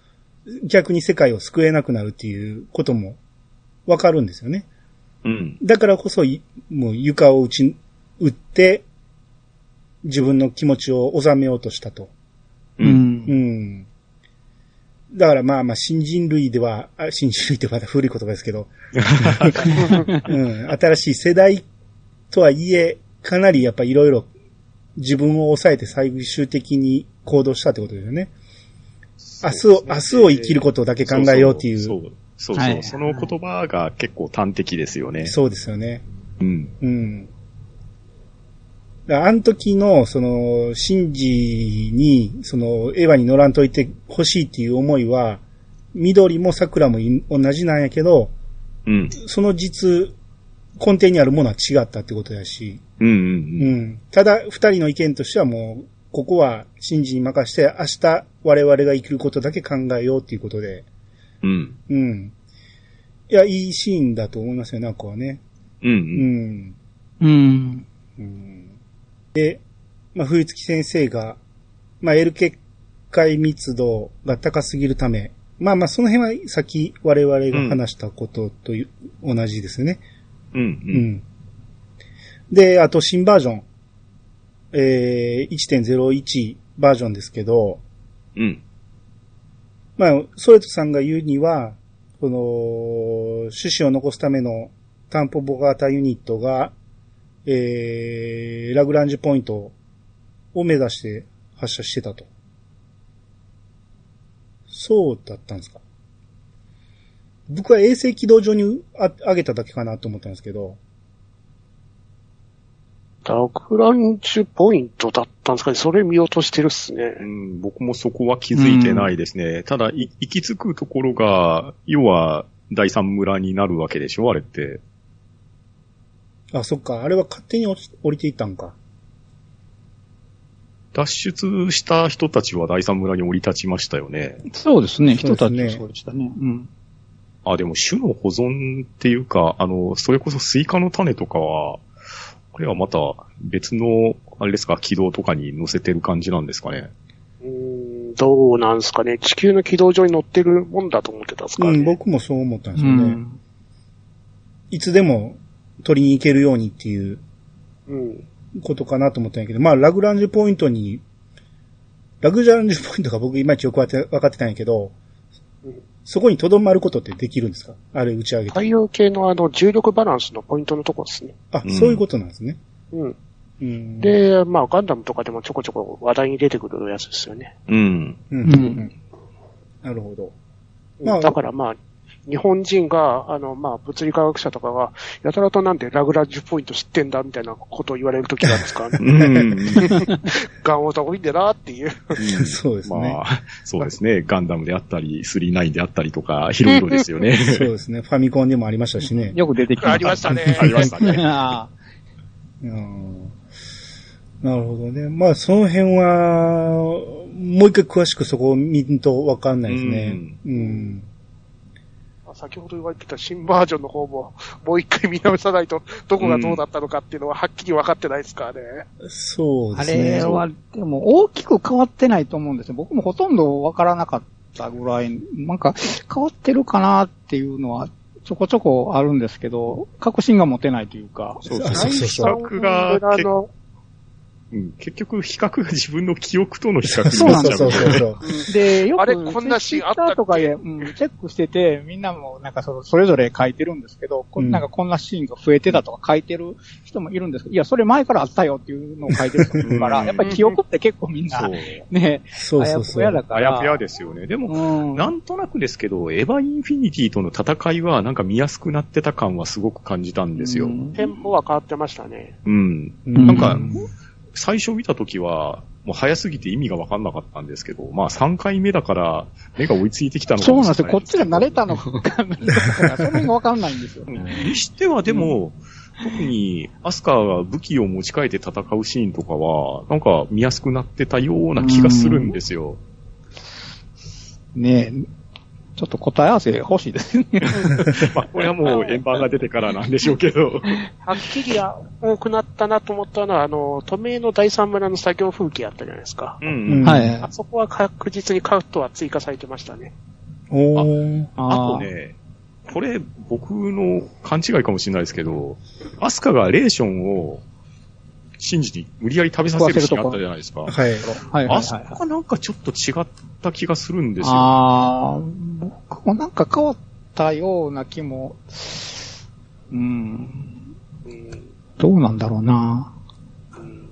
逆に世界を救えなくなるっていうことも、わかるんですよね。うん。だからこそ、いもう床を打ち、打って、自分の気持ちを収めようとしたと。う。うんうん。だからまあまあ、新人類では、あ新人類ってまた古い言葉ですけど、うん、新しい世代とはいえ、かなりやっぱいろいろ自分を抑えて最終的に行動したってことですよね。明日を、明日を生きることだけ考えようっていう。そうそうそうそう、はいその言葉が結構端的ですよね。そうですよね。うん。うん。あの時の、その、シンジに、その、エヴァに乗らんといてほしいっていう思いは、緑も桜もい同じなんやけど、うん。その実、根底にあるものは違ったってことやし、うん。う。うんん。ただ、二人の意見としてはもう、ここはシンジに任して、明日我々が生きることだけ考えようっていうことで、うん。うん。いや、いいシーンだと思いますよね、あこはね。うん。う。うんん。うん。うんで、まあ、冬月先生が、まあ、L 結界密度が高すぎるため、まあまあ、その辺はさっき我々が話したことという、同じですね。うん、う。うんん。で、あと新バージョン。えー、1.01バージョンですけど、うん。まあ、ソレトさんが言うには、この、種子を残すための担保ボ型ユニットが、えー、ラグランジュポイントを目指して発射してたと。そうだったんですか僕は衛星軌道上にあ上げただけかなと思ったんですけど、ラグランジュポイントだったんですかね。それ見落としてるっすね。うん、僕もそこは気づいてないですね。ただ、い行き着くところが、要は、第三村になるわけでしょあれって。あ、そっか、あれは勝手に降りていったんか。脱出した人たちは第三村に降り立ちましたよね。そうですね、人たちもそうでしたね。うん。あ、でも種の保存っていうか、あの、それこそスイカの種とかは、これはまた別の、あれですか、軌道とかに乗せてる感じなんですかね。うーん、どうなんですかね。地球の軌道上に乗ってるもんだと思ってたんですかね。うん、僕もそう思ったんですうよね。ん。いつでも取りに行けるようにっていううん。ことかなと思ったんやけど、まあ、ラグランジュポイントに、ラグランジュポイントが僕いまいちよくわかって分かってたんやけどうん、そこに留まることってできるんですか？あれ打ち上げて。太陽系のあの重力バランスのポイントのとこですね。あ、うんそういうことなんですね。うん。うん、で、まあガンダムとかでもちょこちょこ話題に出てくるやつですよね。うん。うん、うんうんなるほど。まあだからまあ、日本人が、あの、まあ、物理科学者とかが、やたらとなんでラグランジュポイント知ってんだみたいなことを言われるときなんですからね。うん。ガンオタ多いんだなっていう。そうですねまあ、そうですね。ガンダムであったり、39であったりとか、いろいろですよね。そうですね。ファミコンでもありましたしね。よく出てきました。ありましたね ありましたね。あうんなるほどね。まあ、その辺は、もう一回詳しくそこを見んとわかんないですね。うん。先ほど言われてた新バージョンの方も、もう一回見直さないと、どこがどうだったのかっていうのははっきり分かってないですからね。あそうですね。れは、でも大きく変わってないと思うんですよ。僕もほとんどわからなかったぐらい、なんか変わってるかなっていうのはちょこちょこあるんですけど、確信が持てないというか。そうあそうそうそう比較が第三村のうん結局、比較が自分の記憶との比較になっちゃうそうそうそう。で、よく、あれこんなシーンあったとかで、うん、チェックしてて、みんなもなんかそのそれぞれ書いてるんですけど、こうんなんかこんなシーンが増えてたとか書いてる人もいるんですけど、いや、それ前からあったよっていうのを書いてる人もいるから、うんやっぱり記憶って結構みんなそう。、ね、そうあやそうそう。ふやだから。あやふやですよね。でも、うん。なんとなくですけど、エヴァインフィニティとの戦いはなんか見やすくなってた感はすごく感じたんですよ。テンポは変わってましたね。うんなんかうん最初見た時は、もう早すぎて意味がわかんなかったんですけど、まあ3回目だから目が追いついてきたのかそうなんですよ。こっちが慣れたのか、その辺がわかんないんですよ。うんにしてはでも、特にアスカが武器を持ち替えて戦うシーンとかは、なんか見やすくなってたような気がするんですよ。ねえ、ちょっと答え合わせ欲しいですね。まあこれはもう円盤が出てからなんでしょうけど。はっきり多くなったなと思ったのは、あの、都名の第三村の作業風景あったじゃないですか。うんうんはい。あそこは確実にカットは追加されてましたね。おー。あとね、これ僕の勘違いかもしれないですけど、アスカがレーションを信じに無理やり食べさせるシーンあったじゃないですか。はい。はいあそこがなんかちょっと違った気がするんですよ。ああ、僕もなんか変わったような気も、うん、うんどうなんだろうな。うん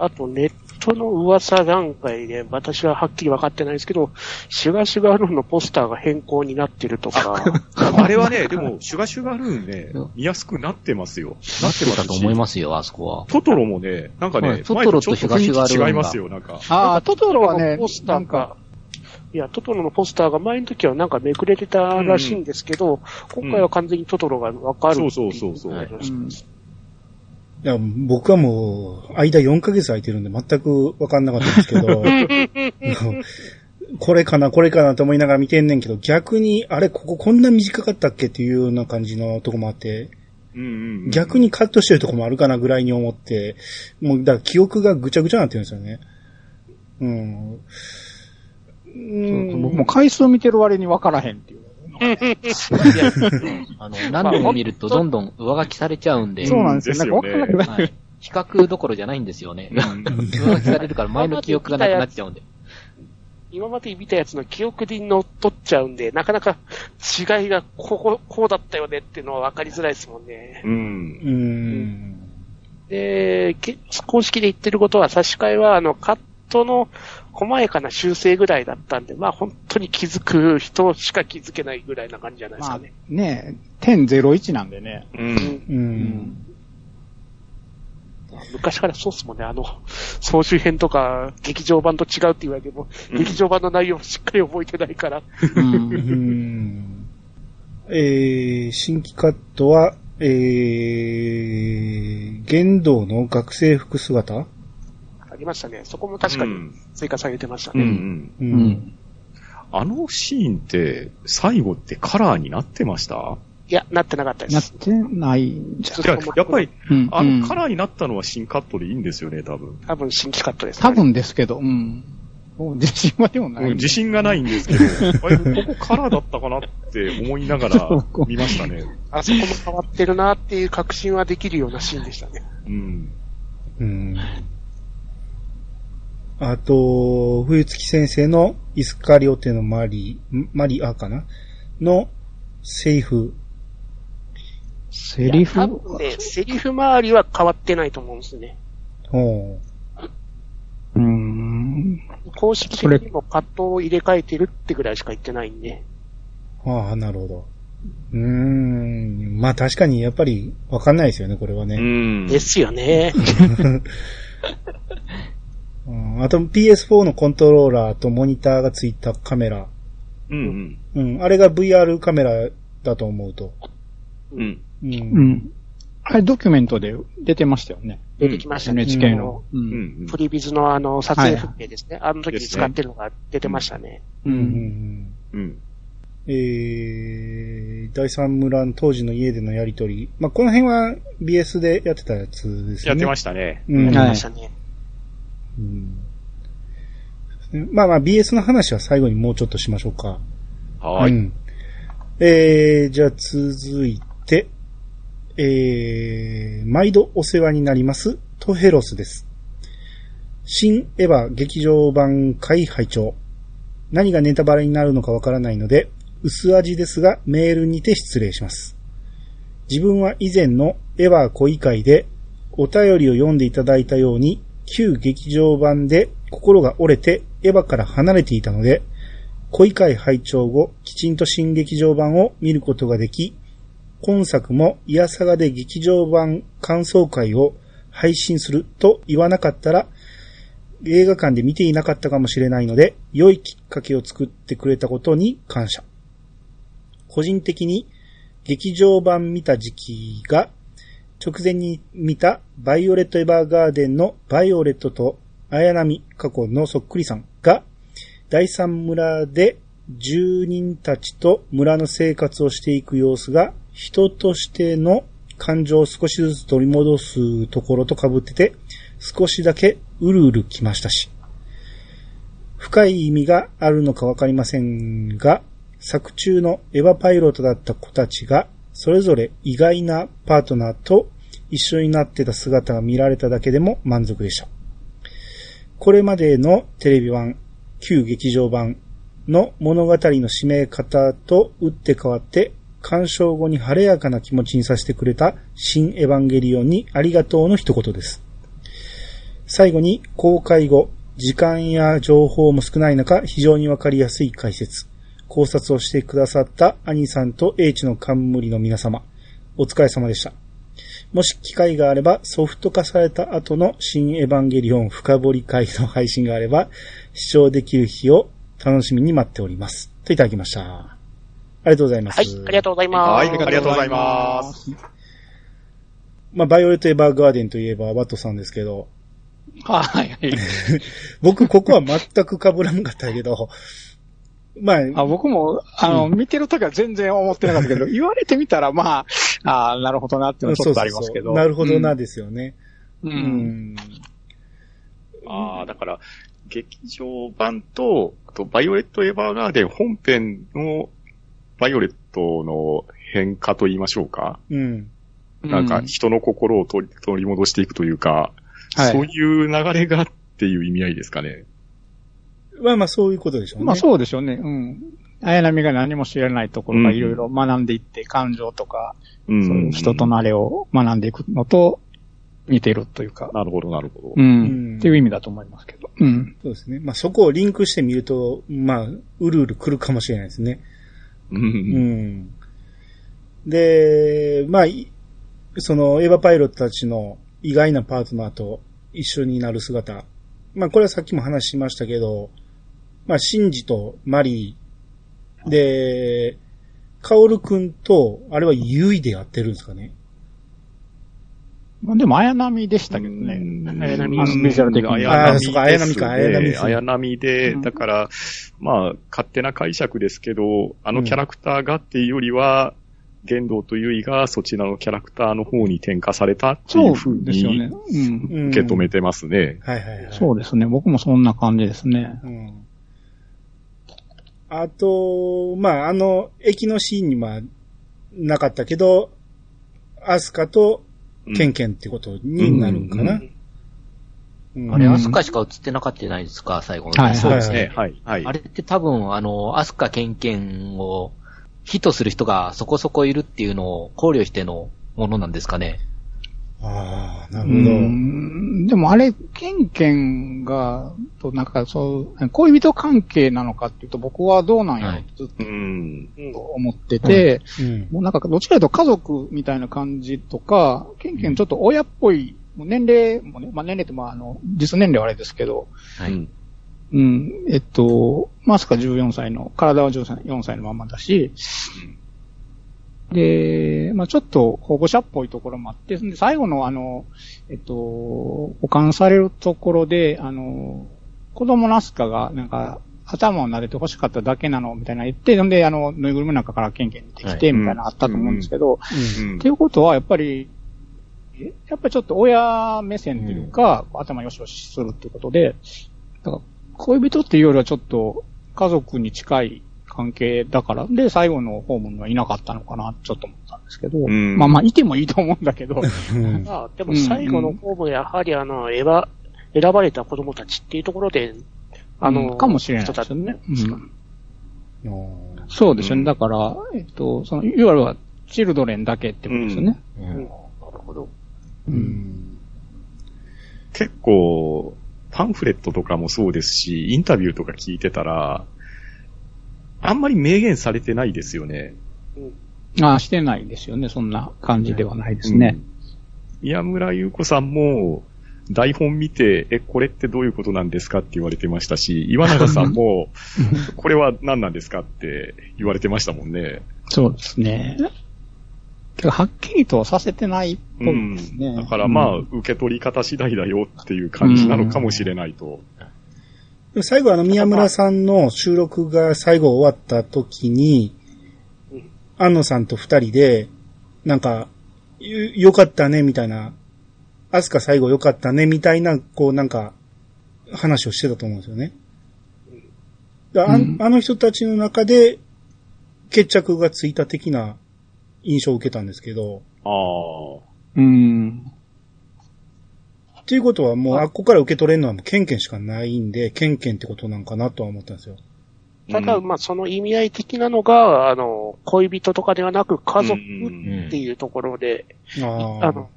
あと、ネットの噂段階で、私ははっきり分かってないですけど、シュガシュガルーンのポスターが変更になってるとか、あれはね、でも、シュガシュガルーンね、見やすくなってますよ。なってますだと。思いますよ、あそこは。トトロもね、なんかね、はいトトロとシュガシュガルーンが。違いますよ、なんか。ああ、トトロはねポス、ターがなんか、、いや、トトロのポスターが前の時はなんかめくれてたらしいんですけど、今回は完全にトトロが分かるっていそうそうそうそう。はいうんいや、僕はもう、間4ヶ月空いてるんで全くわかんなかったんですけど、これかな、これかなと思いながら見てんねんけど、逆に、あれ、こここんな短かったっけっていうような感じのとこもあって、うんうんうん逆にカットしてるとこもあるかなぐらいに思って、もう、だから記憶がぐちゃぐちゃになってるんですよね。うん。うん僕も回数見てる割に分からへんっていう あの、何度も見るとどんどん上書きされちゃうんで、そうなんですよ。なんかなくなる。はい比較どころじゃないんですよね。上書きされるから前の記憶がなくなっちゃうんで。今まで見たやつの記憶に乗っ取っちゃうんで、なかなか違いがここ、こうだったよねっていうのは分かりづらいですもんね。うん。うん。で、け公式で言ってることは差し替えは、あの、カットの細やかな修正ぐらいだったんで、まあ本当に気づく人しか気づけないぐらいな感じじゃないですまあかね。ね、1001なんでね。うん。う。うんん。昔からそうっすもんね、あの、総集編とか劇場版と違うって言われても、劇場版の内容をしっかり覚えてないから、う。うんん。えー、新規カットは、えー、玄道の学生服姿？ありましたね。そこも確かにうん追加されてましたうんうね。ん。うう。ん。あのシーンって、最後ってカラーになってました？いや、なってなかったです。やってないんじゃずいややっぱり、うん。あの、カララーになったのは新カットでいいんですよね、多分。多分新規カットです、多。分ですけど、うん。自信はでもない。うん自信がないんですけど、あれ、ここカラーだったかなって思いながら見ましたね。あそこも変わってるなっていう確信はできるようなシーンでしたね。うん。うん。あと、冬月先生のイスカリオテのマリ、んマリアかな？のセリフ。セリフ？ね、セリフ周りは変わってないと思うんですね。おうーん。公式的にもカットを入れ替えてるってぐらいしか言ってないんで。ああ、なるほど。うーん。まあ確かにやっぱりわかんないですよね、これはうね。ん。ですよね。うん、あと PS4 のコントローラーとモニターがついたカメラ。うんうん。うん。あれが VR カメラだと思うと。うん。う。うんん。あれ、ドキュメントで出てましたよね。出てきましたね。NHK の。う。うんん。プリビズのあの、撮影風景ですね。あの時に使ってるのが出てましたね。う。うんん。うん。えー、第三村の当時の家でのやりとり。まあ、この辺は BS でやってたやつですよね。やってましたね。うん。やってはいましたね。うんまあまあ BS の話は最後にもうちょっとしましょうか。はーい。うん。えー、じゃあ続いて、えー、毎度お世話になります、トヘロスです。新エヴァ劇場版会拝聴何がネタバレになるのかわからないので、薄味ですがメールにて失礼します。自分は以前のエヴァ恋会でお便りを読んでいただいたように、旧劇場版で心が折れてエヴァから離れていたので、恋会拝聴後、きちんと新劇場版を見ることができ、今作もイヤサガで劇場版感想会を配信すると言わなかったら、映画館で見ていなかったかもしれないので、良いきっかけを作ってくれたことに感謝。個人的に劇場版見た時期が、直前に見たバイオレット・エヴァーガーデンのバイオレットと綾波過去のそっくりさんが第三村で住人たちと村の生活をしていく様子が人としての感情を少しずつ取り戻すところと被ってて少しだけうるうるきましたし深い意味があるのかわかりませんが作中のエヴァパイロットだった子たちがそれぞれ意外なパートナーと一緒になってた姿が見られただけでも満足でした。これまでのテレビ版、旧劇場版の物語の締め方と打って変わって、鑑賞後に晴れやかな気持ちにさせてくれた新エヴァンゲリオンにありがとうの一言です。最後に公開後、時間や情報も少ない中、非常にわかりやすい解説、考察をしてくださった兄さんと英知の冠の皆様、お疲れ様でした。もし機会があれば、ソフト化された後の新エヴァンゲリオン深掘り会の配信があれば、視聴できる日を楽しみに待っております。といただきました。ありがとうございます。はい、ありがとうございます。はいありがとうございます。まあ、バイオレット・エヴァーガーデンといえば、ワットさんですけど、はいはい。僕、ここは全く被らんかったけど、まあ、あ僕も、あの、見てるときは全然思ってなかったけど、言われてみたら、まあ、ああ、なるほどなっていうのはちょっとありますけど。そうそうそうなるほどなですよね。う。うんん。ああ、だから、劇場版と、あと、バイオレット・エヴァーガーデン本編の、バイオレットの変化と言いましょうか。うん。なんか人の心を取り取り戻していくというか、はいそういう流れがっていう意味合いですかね。まあまあそういうことでしょうね。まあそうでしょうね。うん。綾波が何も知らないところがいろいろ学んでいって、感情とか、うそういう人となれを学んでいくのと似てるというか、なるほど、なるほど。うん。うんっていう意味だと思いますけど。うん。そうですね。まあそこをリンクしてみると、まあ、うるうる来るかもしれないですね。う。うんん。で、まあ、いそのエヴァパイロットたちの意外なパートナーと一緒になる姿。まあこれはさっきも話しましたけど、まあシンジとマリー、で、カオルくんと、あれはユイでやってるんですかね。まあでも綾波でしたけどね。綾波あのビジュアル綾波そうか綾波か綾波ですね綾波で、うんだから、まあ、勝手な解釈ですけど、あのキャラクターがっていうよりは、玄道とゆいがそちらのキャラクターの方に転化されたっていそううふう。にうん。受け止めてますね。はいはいはい。そうですね。僕もそんな感じですね。うん。あと、まあ、あの、駅のシーンにはなかったけど、アスカとケンケンってことになるんかな。あれ、アスカしか映ってなかったじゃないですか、最後の。はいそうですね。はい。はい。あれって多分、あの、アスカケンケンをヒットする人がそこそこいるっていうのを考慮してのものなんですかね？ああ、なうるほど。ん。でもあれ、ケンケンが、となんかそう、恋人関係なのかっていうと僕はどうなんやろはいずっうん。と思ってて、うん。もうなんかどっちかというと家族みたいな感じとか、ケンケンちょっと親っぽい、もう年齢もね、まあ年齢ってまああの、実年齢はあれですけど、はい。うんうん、えっと、マスカ14歳の、体は14歳 ,4 歳のままだし、で、まあちょっと保護者っぽいところもあって、で最後のあの、えっと、保管されるところで、あの、子供のアスカがなんか、頭を撫でて欲しかっただけなの、みたいな言って、んで、あの、ぬいぐるみの中からケンケン出てきて、はいみたいなのあったと思うんですけど、うん。っていうことは、やっぱり、えやっぱりちょっと親目線というか、頭よしよしするっていうことで、だから恋人っていうよりはちょっと家族に近い関係だから、で、最後の訪問にはいなかったのかな、ちょっと思ったんですけど、ん。まあまあ、いてもいいと思うんだけど、あ、でも最後の方もやはりあの、選ば、選ばれた子供たちっていうところで、あの、うん。かもしれない人たちですよね。うんうん。そうですよね。うんだから、えっと、その、いわゆるチルドレンだけってことですよね。なるほど。う。うんん。結構、パンフレットとかもそうですし、インタビューとか聞いてたら、あんまり明言されてないですよね。ああ、してないですよね。そんな感じではないですね。うん宮村優子さんも、台本見て、え、これってどういうことなんですかって言われてましたし、岩永さんも、これは何なんですかって言われてましたもんね。そうですね。けどはっきりとはさせてないっぽいですね。だからまあ、うん受け取り方次第だよっていう感じなのかもしれないと。最後あの宮村さんの収録が最後終わった時にうん、安野さんと二人で、なんか、よよかったね、みたいな、アスカ最後よかったね、みたいな、こうなんか、話をしてたと思うんですよね。あうんあの人たちの中で、決着がついた的な印象を受けたんですけど、ああ。うん。っていうことはもう、あっこから受け取れるのはもうケンケンしかないんで、ケンケンってことなんかなとは思ったんですよ。ただ、まあ、その意味合い的なのが、あの、恋人とかではなく家族っていうところで、ああの、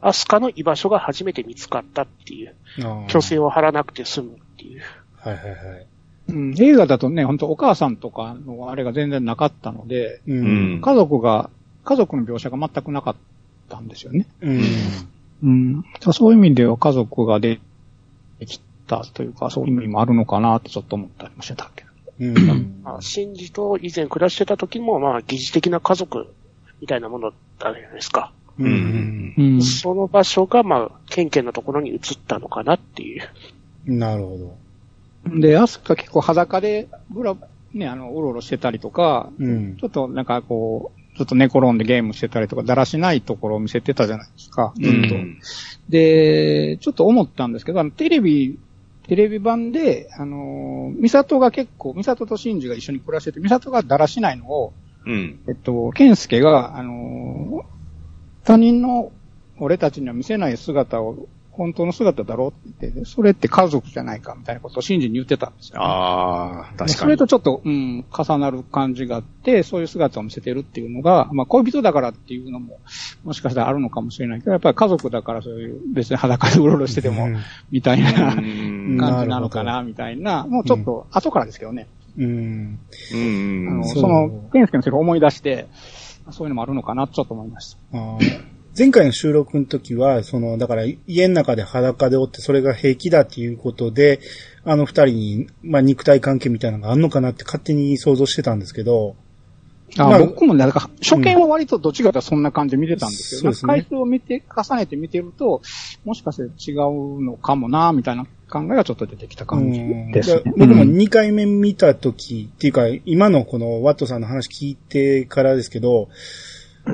アスカの居場所が初めて見つかったっていう、あ虚勢を張らなくて済むっていう。はいはいはい。うん映画だとね、本当お母さんとかのあれが全然なかったので、ううんん。家族が、家族の描写が全くなかったんですよね。うん。うん。そういう意味では家族が出てきたというか、そういう意味もあるのかなってちょっと思ったりもしてたけど。うん。まあ、シンジと以前暮らしてた時も、まあ、疑似的な家族みたいなものだったじゃないですか。うん。うん。その場所が、まあ、ケンケンのところに移ったのかなっていう。なるほど。で、アスカ結構裸で、ぶら、ね、あの、うろうろしてたりとか、うんち。ょっとなんかこう、ちょっと寝転んでゲームしてたりとか、だらしないところを見せてたじゃないですか。ずっと。うんで、ちょっと思ったんですけど、あの、テレビ、テレビ版で、あのー、ミサトが結構、ミサトとシンジが一緒に暮らしてて、ミサトがだらしないのを、うん。えっと、健介が、あのー他人の俺たちには見せない姿を本当の姿だろうって言って、それって家族じゃないかみたいなことを信じに言ってたんですよ、ああ、確かに。それとちょっと、うん、重なる感じがあって、そういう姿を見せてるっていうのが、まあ恋人だからっていうのも、もしかしたらあるのかもしれないけど、やっぱり家族だからそういう別に裸でうろうろしてても、みたいなうん。感じなのかな、みたいな、もうちょっと後からですけどね。うん。うん。あの、そうその、健介のセリフを思い出して、そういうのもあるのかな、ちょっと思いました。あー前回の収録の時は、その、だから家の中で裸でおってそれが平気だっていうことで、あの二人に、まあ肉体関係みたいなのがあんのかなって勝手に想像してたんですけど、あ、まあ僕もね、なん。か、初見は割とどっちかとそんな感じで見てたんですけど、そうんか回数を見て、重ねて見てると、もしかして違うのかもな、みたいな考えがちょっと出てきた感じですね。うん。僕もうん。2回目見た時、っていうか、今のこのワットさんの話聞いてからですけど、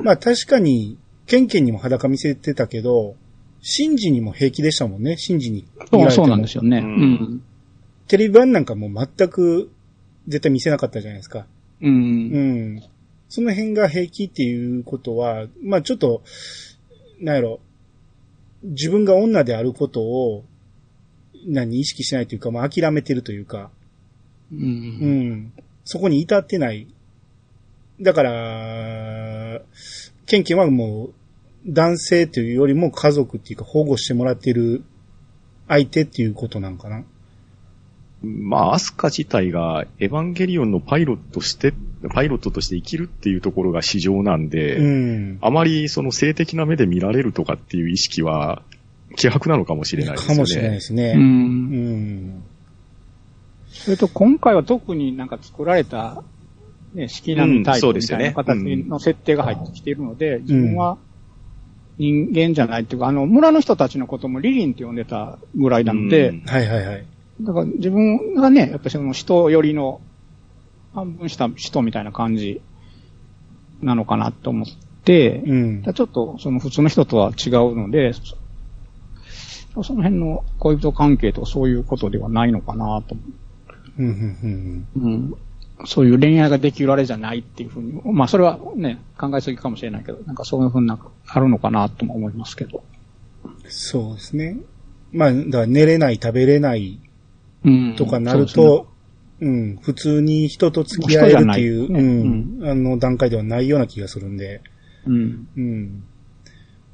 まあ確かに、ケンケンにも裸見せてたけど、シンジにも平気でしたもんね、シンジにそう。そうなんですよね。ううんん。テレビ版なんかもう全く絶対見せなかったじゃないですか。う。うんん。その辺が平気っていうことは、まあちょっと、なんやろ、自分が女であることを、何、意識しないというか、まあ諦めてるというか、う。うんん。そこに至ってない。だから、ケンケンはもう、男性というよりも家族っていうか保護してもらってる相手っていうことなんかな？まあ、アスカ自体がエヴァンゲリオンのパイロットとして、パイロットとして生きるっていうところが市場なんで、うん。あまりその性的な目で見られるとかっていう意識は、希薄なのかもしれないですね。かもしれないですう。ね。うんん。それと今回は特になんか作られた、ね、式並みタイプみたいな形の設定が入ってきているので、自分は人間じゃないっていうか、あの、村の人たちのこともリリンって呼んでたぐらいなので、うんはいはいはい。だから自分がね、やっぱりその人寄りの、半分した人みたいな感じなのかなと思って、うん。ちょっとその普通の人とは違うので、そその辺の恋人関係とかそういうことではないのかなと思うんうんうんう。うん。そういう恋愛ができるあれじゃないっていうふうに、まあそれはね、考えすぎかもしれないけど、なんかそういうふうな、あるのかなとも思いますけど。そうですね。まあ、だから寝れない、食べれないうん。とかなるそうと、うん、普通に人と付き合えるっていう、人じゃないうん、あの段階ではないような気がするんで、うん。うん。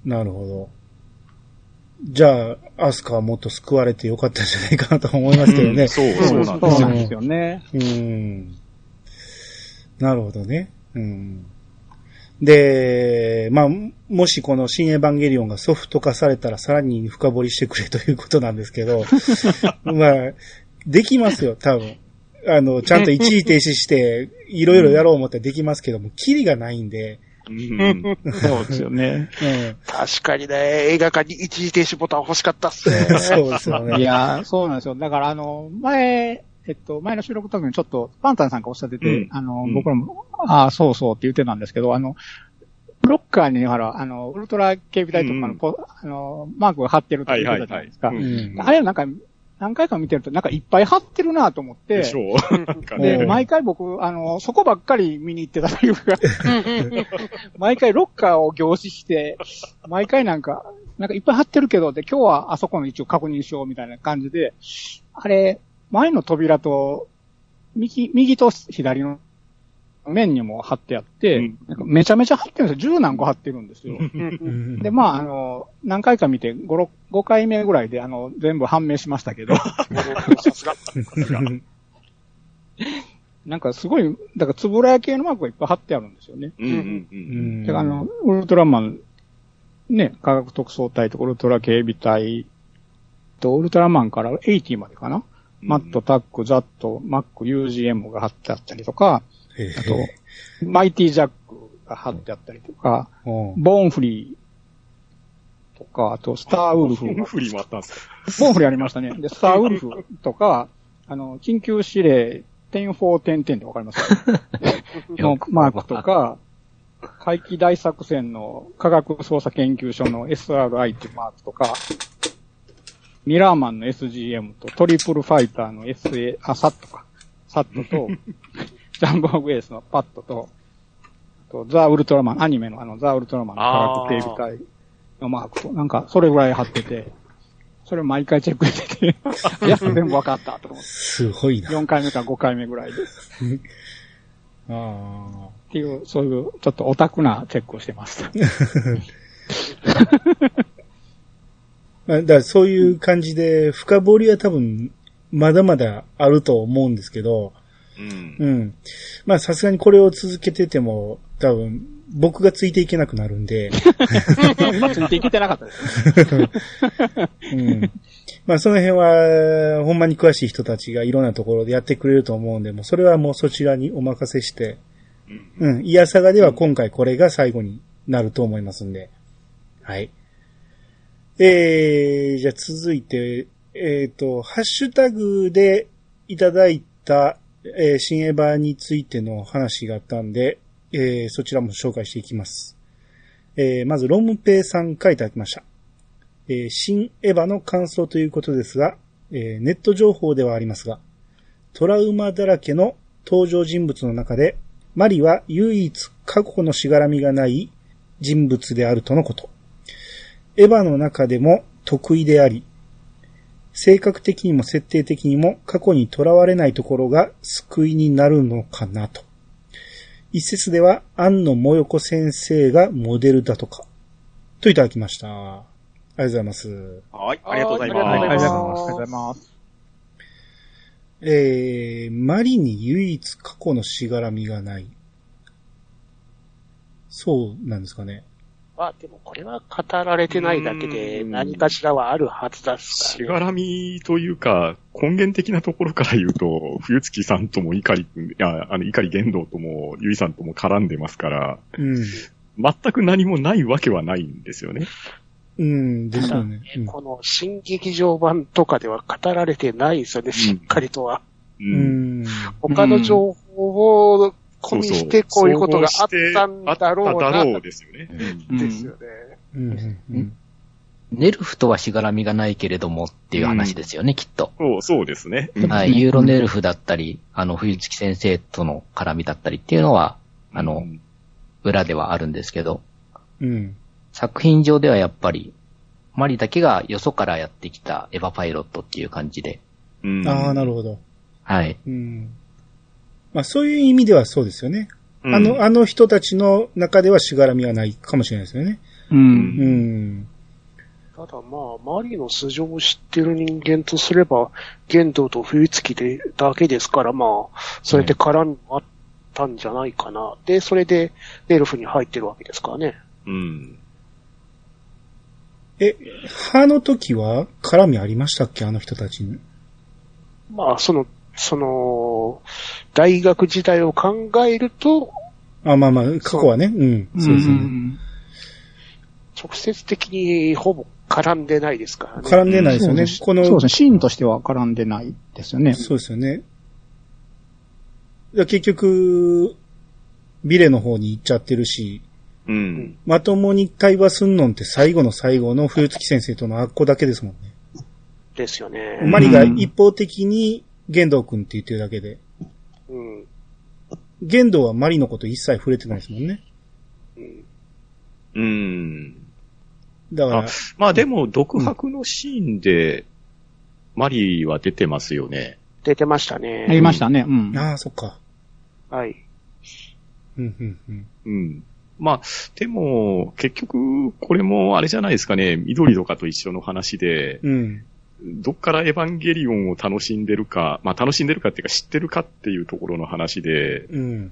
なるほど。じゃあ、アスカはもっと救われてよかったんじゃないかなと思いますけどね。そう、そうなんですよそうなんですよね。うん。なるほどね。うん。で、まあ、もしこの新エヴァンゲリオンがソフト化されたらさらに深掘りしてくれということなんですけど、まあ、できますよ、多分。あの、ちゃんと一時停止して、いろいろやろう思ったらできますけども、キリがないんで、うんそうですよね。うん。確かにね、映画館に一時停止ボタン欲しかったっすね。そうですよいね。やー、そうなんですよ。だからあの、前、えっと、前の収録の時にちょっと、パンタンさんがおっしゃってて、うん。あの、うん。僕らも、ああ、そうそうって言ってたんですけど、あの、ロッカーに、ほら、あの、ウルトラ警備隊とかの、うん。こあの、マークが貼ってると言ってたじゃないですか。あれなんか、何回か見てると、なんかいっぱい貼ってるなと思ってで、しょう。なんかで、うん毎回僕、あの、そこばっかり見に行ってたというか、毎回ロッカーを凝視して、毎回なんか、なんかいっぱい貼ってるけど、で、今日はあそこの位置を確認しようみたいな感じで、あれ、前の扉と、右、右と左の面にも貼ってあって、うんなんかめちゃめちゃ貼ってるんですよ。十何個貼ってるんですよ。うんで、まあ、あの、何回か見て、5、6 5回目ぐらいで、あの、全部判明しましたけど、さすが。なんかすごい、だから、つぶらや系のマークがいっぱい貼ってあるんですよね。うんうんう。うんんだからあの、ウルトラマン、ね、科学特捜隊とかウルトラ警備隊と、ウルトラマンから80までかな、マット、タック、ザット、マック、UGM が貼ってあったりとか、へあと、マイティジャックが貼ってあったりとか、うん。ボーンフリーとか、あと、スターウルフ。フフリーもあったんですか？ボーンフリーありましたね。で、スターウルフとか、あの、緊急指令、点4点点ってわかります？かのマークとか、怪奇大作戦の科学捜査研究所の SRI っていうマークとか、ミラーマンの SGM とトリプルファイターの SA、あ、サットか。サットと、ジャンボーグエースのパッドと、と、ザ・ウルトラマン、アニメのあの、ザ・ウルトラマンの科学警備隊のマークと、なんか、それぐらい貼ってて、それ毎回チェックしてて、いや、全部分かったと思って。すごいな。4回目か5回目ぐらいで。っあていう、そういう、ちょっとオタクなチェックをしてました。あ。だからそういう感じで、深掘りは多分、まだまだあると思うんですけど、うん。うん。まあさすがにこれを続けてても、多分、僕がついていけなくなるんで、まあ、ついていけてなかったです。うん。まあその辺は、ほんまに詳しい人たちがいろんなところでやってくれると思うんで、もうそれはもうそちらにお任せして、うんうん。いやさがでは今回これが最後になると思いますんで。はい。えー、じゃあ続いて、えっ、と、ハッシュタグでいただいた、えー新エヴァについての話があったんで、えーそちらも紹介していきます。えーまず、ロムペイさんからいただきました。えー新エヴァの感想ということですが、えーネット情報ではありますが、トラウマだらけの登場人物の中で、マリは唯一過去のしがらみがない人物であるとのこと。エヴァの中でも得意であり、性格的にも設定的にも過去に囚われないところが救いになるのかなと。一説では、安野もよこ先生がモデルだとか。といただきました。ありがとうございます。はい、ありがとうございはいはい、ありがとうます。ございます。ありがとうございます。えー、マリに唯一過去のしがらみがない。そうなんですかね。まあ、でもこれは語られてないだけでうん何かしらはあるはずですから、ね。しがらみというか、根源的なところから言うと、冬月さんとも碇くん、いや、あの、碇玄道とも、ゆいさんとも絡んでますから、うん。全く何もないわけはないんですよね。うん、ですよね。うんこの新劇場版とかでは語られてないですよね、しっかりとは。う。うんん。他の情報を込みしてこういうことがあったんだろうあっただろなう、ですよね。うん。ですよね。うん。うん。うん。ネルフとはしがらみがないけれどもっていう話ですよね、きっと。そう、そうですね。はい。ユーロネルフだったり、あの、冬月先生との絡みだったりっていうのは、あの、うん。裏ではあるん。ですけど、うん。作品上ではやっぱり、マリだけがよそからやってきたエヴァパイロットっていう感じで、うん。ああ、なるほど。はい。うん。まあそういう意味ではそうですよね。うんあの、あの人たちの中ではしがらみはないかもしれないですよね。う。うんん。ただまあ、マリの素性を知ってる人間とすれば、玄道と冬月でだけですから、まあ、それで絡んあったんじゃないかな。で、それで、エルフに入ってるわけですからね。うん。え、歯の時は絡みありましたっけ？あの人たちに。まあ、その、その、大学時代を考えると、あ、まあまあ、過去はね。うん。そうですよね。直接的にほぼ絡んでないですからね。絡んでないですよね。この、そうですね。シーンとしては絡んでないですよね。そうですよね。結局、ビレの方に行っちゃってるし、うん。まともに対話すんのんって最後の最後の冬月先生とのあっこだけですもんね。ですよね。マリが一方的に玄道くんって言ってるだけで、うん。玄道はマリのこと一切触れてないですもんね。うん。うん。だからあ、まあでも、独白のシーンで、マリーは出てますよね。出てましたね。ありましたね。うん。ああ、そっか。はい。うん、うん、うん。うん。まあ、でも、結局、これもあれじゃないですかね、緑とかと一緒の話で、うん。どっからエヴァンゲリオンを楽しんでるか、まあ楽しんでるかっていうか知ってるかっていうところの話で、うん。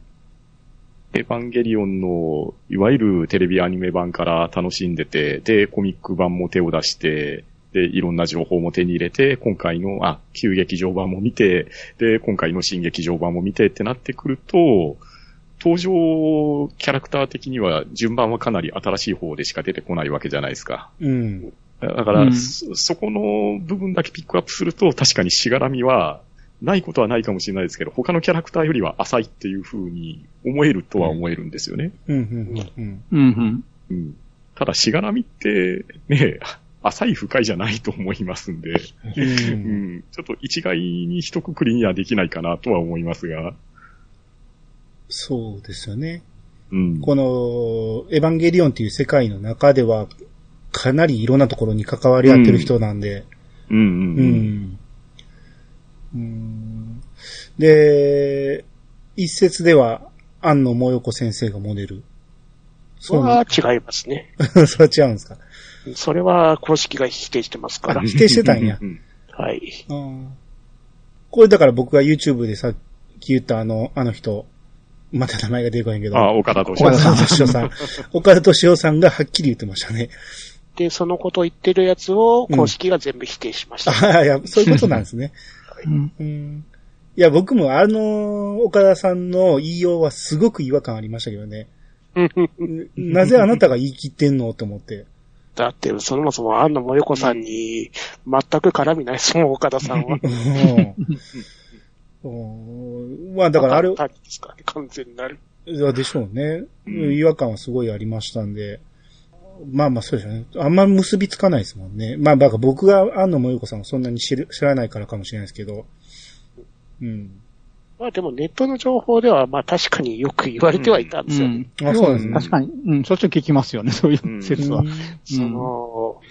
エヴァンゲリオンの、いわゆるテレビアニメ版から楽しんでて、で、コミック版も手を出して、で、いろんな情報も手に入れて、今回の、あ、旧劇場版も見て、で、今回の新劇場版も見てってなってくると、登場キャラクター的には順番はかなり新しい方でしか出てこないわけじゃないですか。うん。だから、うんそそこの部分だけピックアップすると、確かにしがらみは、ないことはないかもしれないですけど、他のキャラクターよりは浅いっていう風に思えるとは思えるんですよね。うん、うん、うん。うん、うん。うん。ただ、しがらみって、ね、浅い深いじゃないと思いますんで、う。うんん、ちょっと一概に一括りにはできないかなとは思いますが、そうですよね。うん。この、エヴァンゲリオンっていう世界の中では、かなりいろんなところに関わり合ってる人なんで、うんうんううん。ん。うんで、一説では、安野もよこ先生がモデル。そうなは違いますね。それは違うんですか？それは公式が否定してますからあ。否定してたんやはい。うんこれだから僕が YouTube でさっき言ったあの、あの人、また名前が出てこないけど。あ、岡田敏岡田夫さん。敏夫さん。岡田敏夫さんがはっきり言ってましたね。で、そのことを言ってるやつを公式が全部否定しました。ああ、いや、そういうことなんですね。うんうんいや、僕もあの、岡田さんの言いようはすごく違和感ありましたけどね。なぜあなたが言い切ってんのと思って。だって、そもそも安野もよこさんに全く絡みないですもん、岡田さんは。うんうんまあだからあれ、タですかね、完全になる。いやでしょうね。うん違和感はすごいありましたんで。まあまあそうですよね。あんま結びつかないですもんね。まあだから僕が安野もよこさんをそんなに知る知らないからかもしれないですけど。うん。まあでもネットの情報では、まあ確かによく言われてはいたんですよね。うんあそうですね確かに、うん、しょっちゅう聞きますよね、そういう説は。その、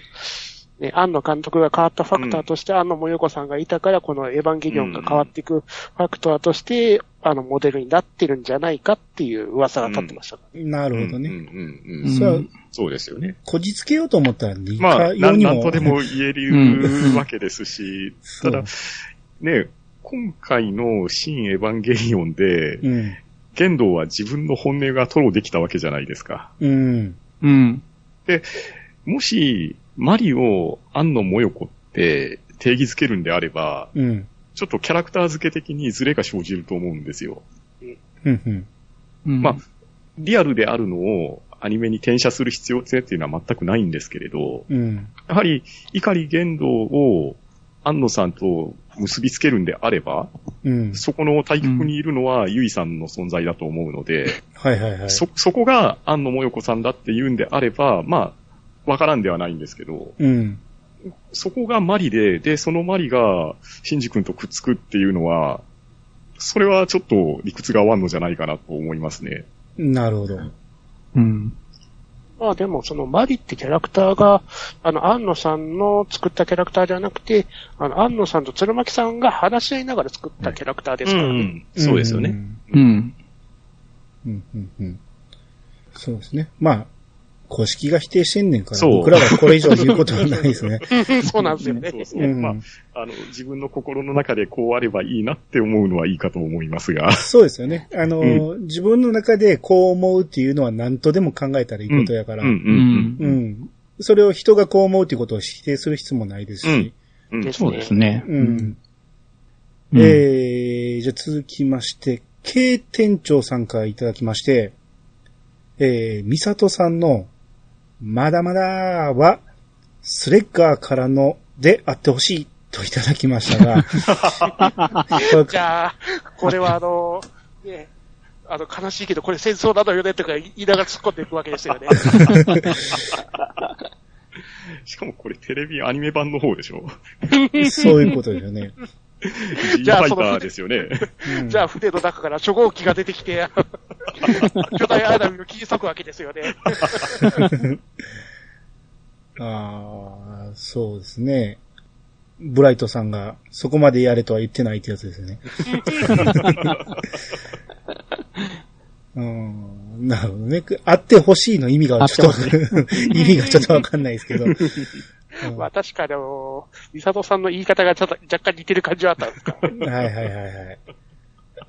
ね、安野監督が変わったファクターとして、安野もよこさんがいたから、このエヴァンゲリオンが変わっていくファクターとして、あの、モデルになってるんじゃないかっていう噂が立ってましたからね。なるほどね。うんうんうんうんそれは、そうですよね。こじつけようと思ったら、いまあ、かなんとでも言えるわけですし、ただ、ね、今回の新エヴァンゲリオンで、うん。剣道は自分の本音が吐露できたわけじゃないですか。うん。うん。もし、マリオ、安野もよこって定義づけるんであれば、うん。ちょっとキャラクター付け的にズレが生じると思うんですよ。うん。うん。うんまあ、リアルであるのをアニメに転写する必要性っていうのは全くないんですけれど、うん。やはり、怒言動を安野さんと結びつけるんであれば、うん。そこの対局にいるのはゆいさんの存在だと思うので、はいはいはい。そ、そこが安野もよこさんだって言うんであれば、まあ、わからんではないんですけど、うん。そこがマリで、で、そのマリが、シンジ君とくっつくっていうのは、それはちょっと理屈が合わんのじゃないかなと思いますね。なるほど。うん。まあでも、そのマリってキャラクターが、あの、安野さんの作ったキャラクターじゃなくて、あの、安野さんと鶴巻さんが話し合いながら作ったキャラクターですからね。そうですよね。ん。うん。うん。うん。うん。そうですね。まあ、公式が否定してんねんから、そう僕らはこれ以上言うことはないですね。そうなんですよね。そうそう。うんまあ、あの、自分の心の中でこうあればいいなって思うのはいいかと思いますが。そうですよね。あの、自分の中でこう思うっていうのは何とでも考えたらいいことやから、うんううんん。それを人がこう思うっていうことを否定する必要もないですし、うん。うんですそうですね。うん。うんえー、じゃあ続きまして、K 店長さんからいただきまして、えー、ミサトさんの、まだまだは、スレッガーからのであってほしいといただきましたが、じゃあ、これはあの、ね、あの、悲しいけど、これ戦争なのよねとか言いながら突っ込んでいくわけですよね。しかもこれテレビアニメ版の方でしょそういうことですよね。じゃあァイターですよね。うんじゃあ、船の中から初号機が出てきて、巨大アダミを切り裂くわけですよね。ああ、そうですね。ブライトさんがそこまでやれとは言ってないってやつですよね。うん、なるほどね。あってほしいの意味がちょっと、意味がちょっとわかんないですけど。うんまあ確かにあの、ミサトさんの言い方がちょっと若干似てる感じはあったんですか？はいはいはいはい。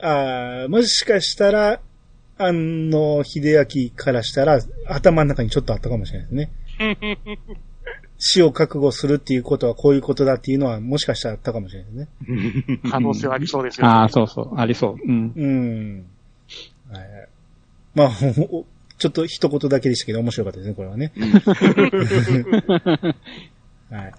ああ、もしかしたら、あの、秀明からしたら、頭の中にちょっとあったかもしれないですね。死を覚悟するっていうことはこういうことだっていうのは、もしかしたらあったかもしれないですね。可能性はありそうですよね。ああ、そうそう、ありそう。うん。うん。はいはい。まあ、ほ ちょっと一言だけでしたけど面白かったですね、これはね。はい。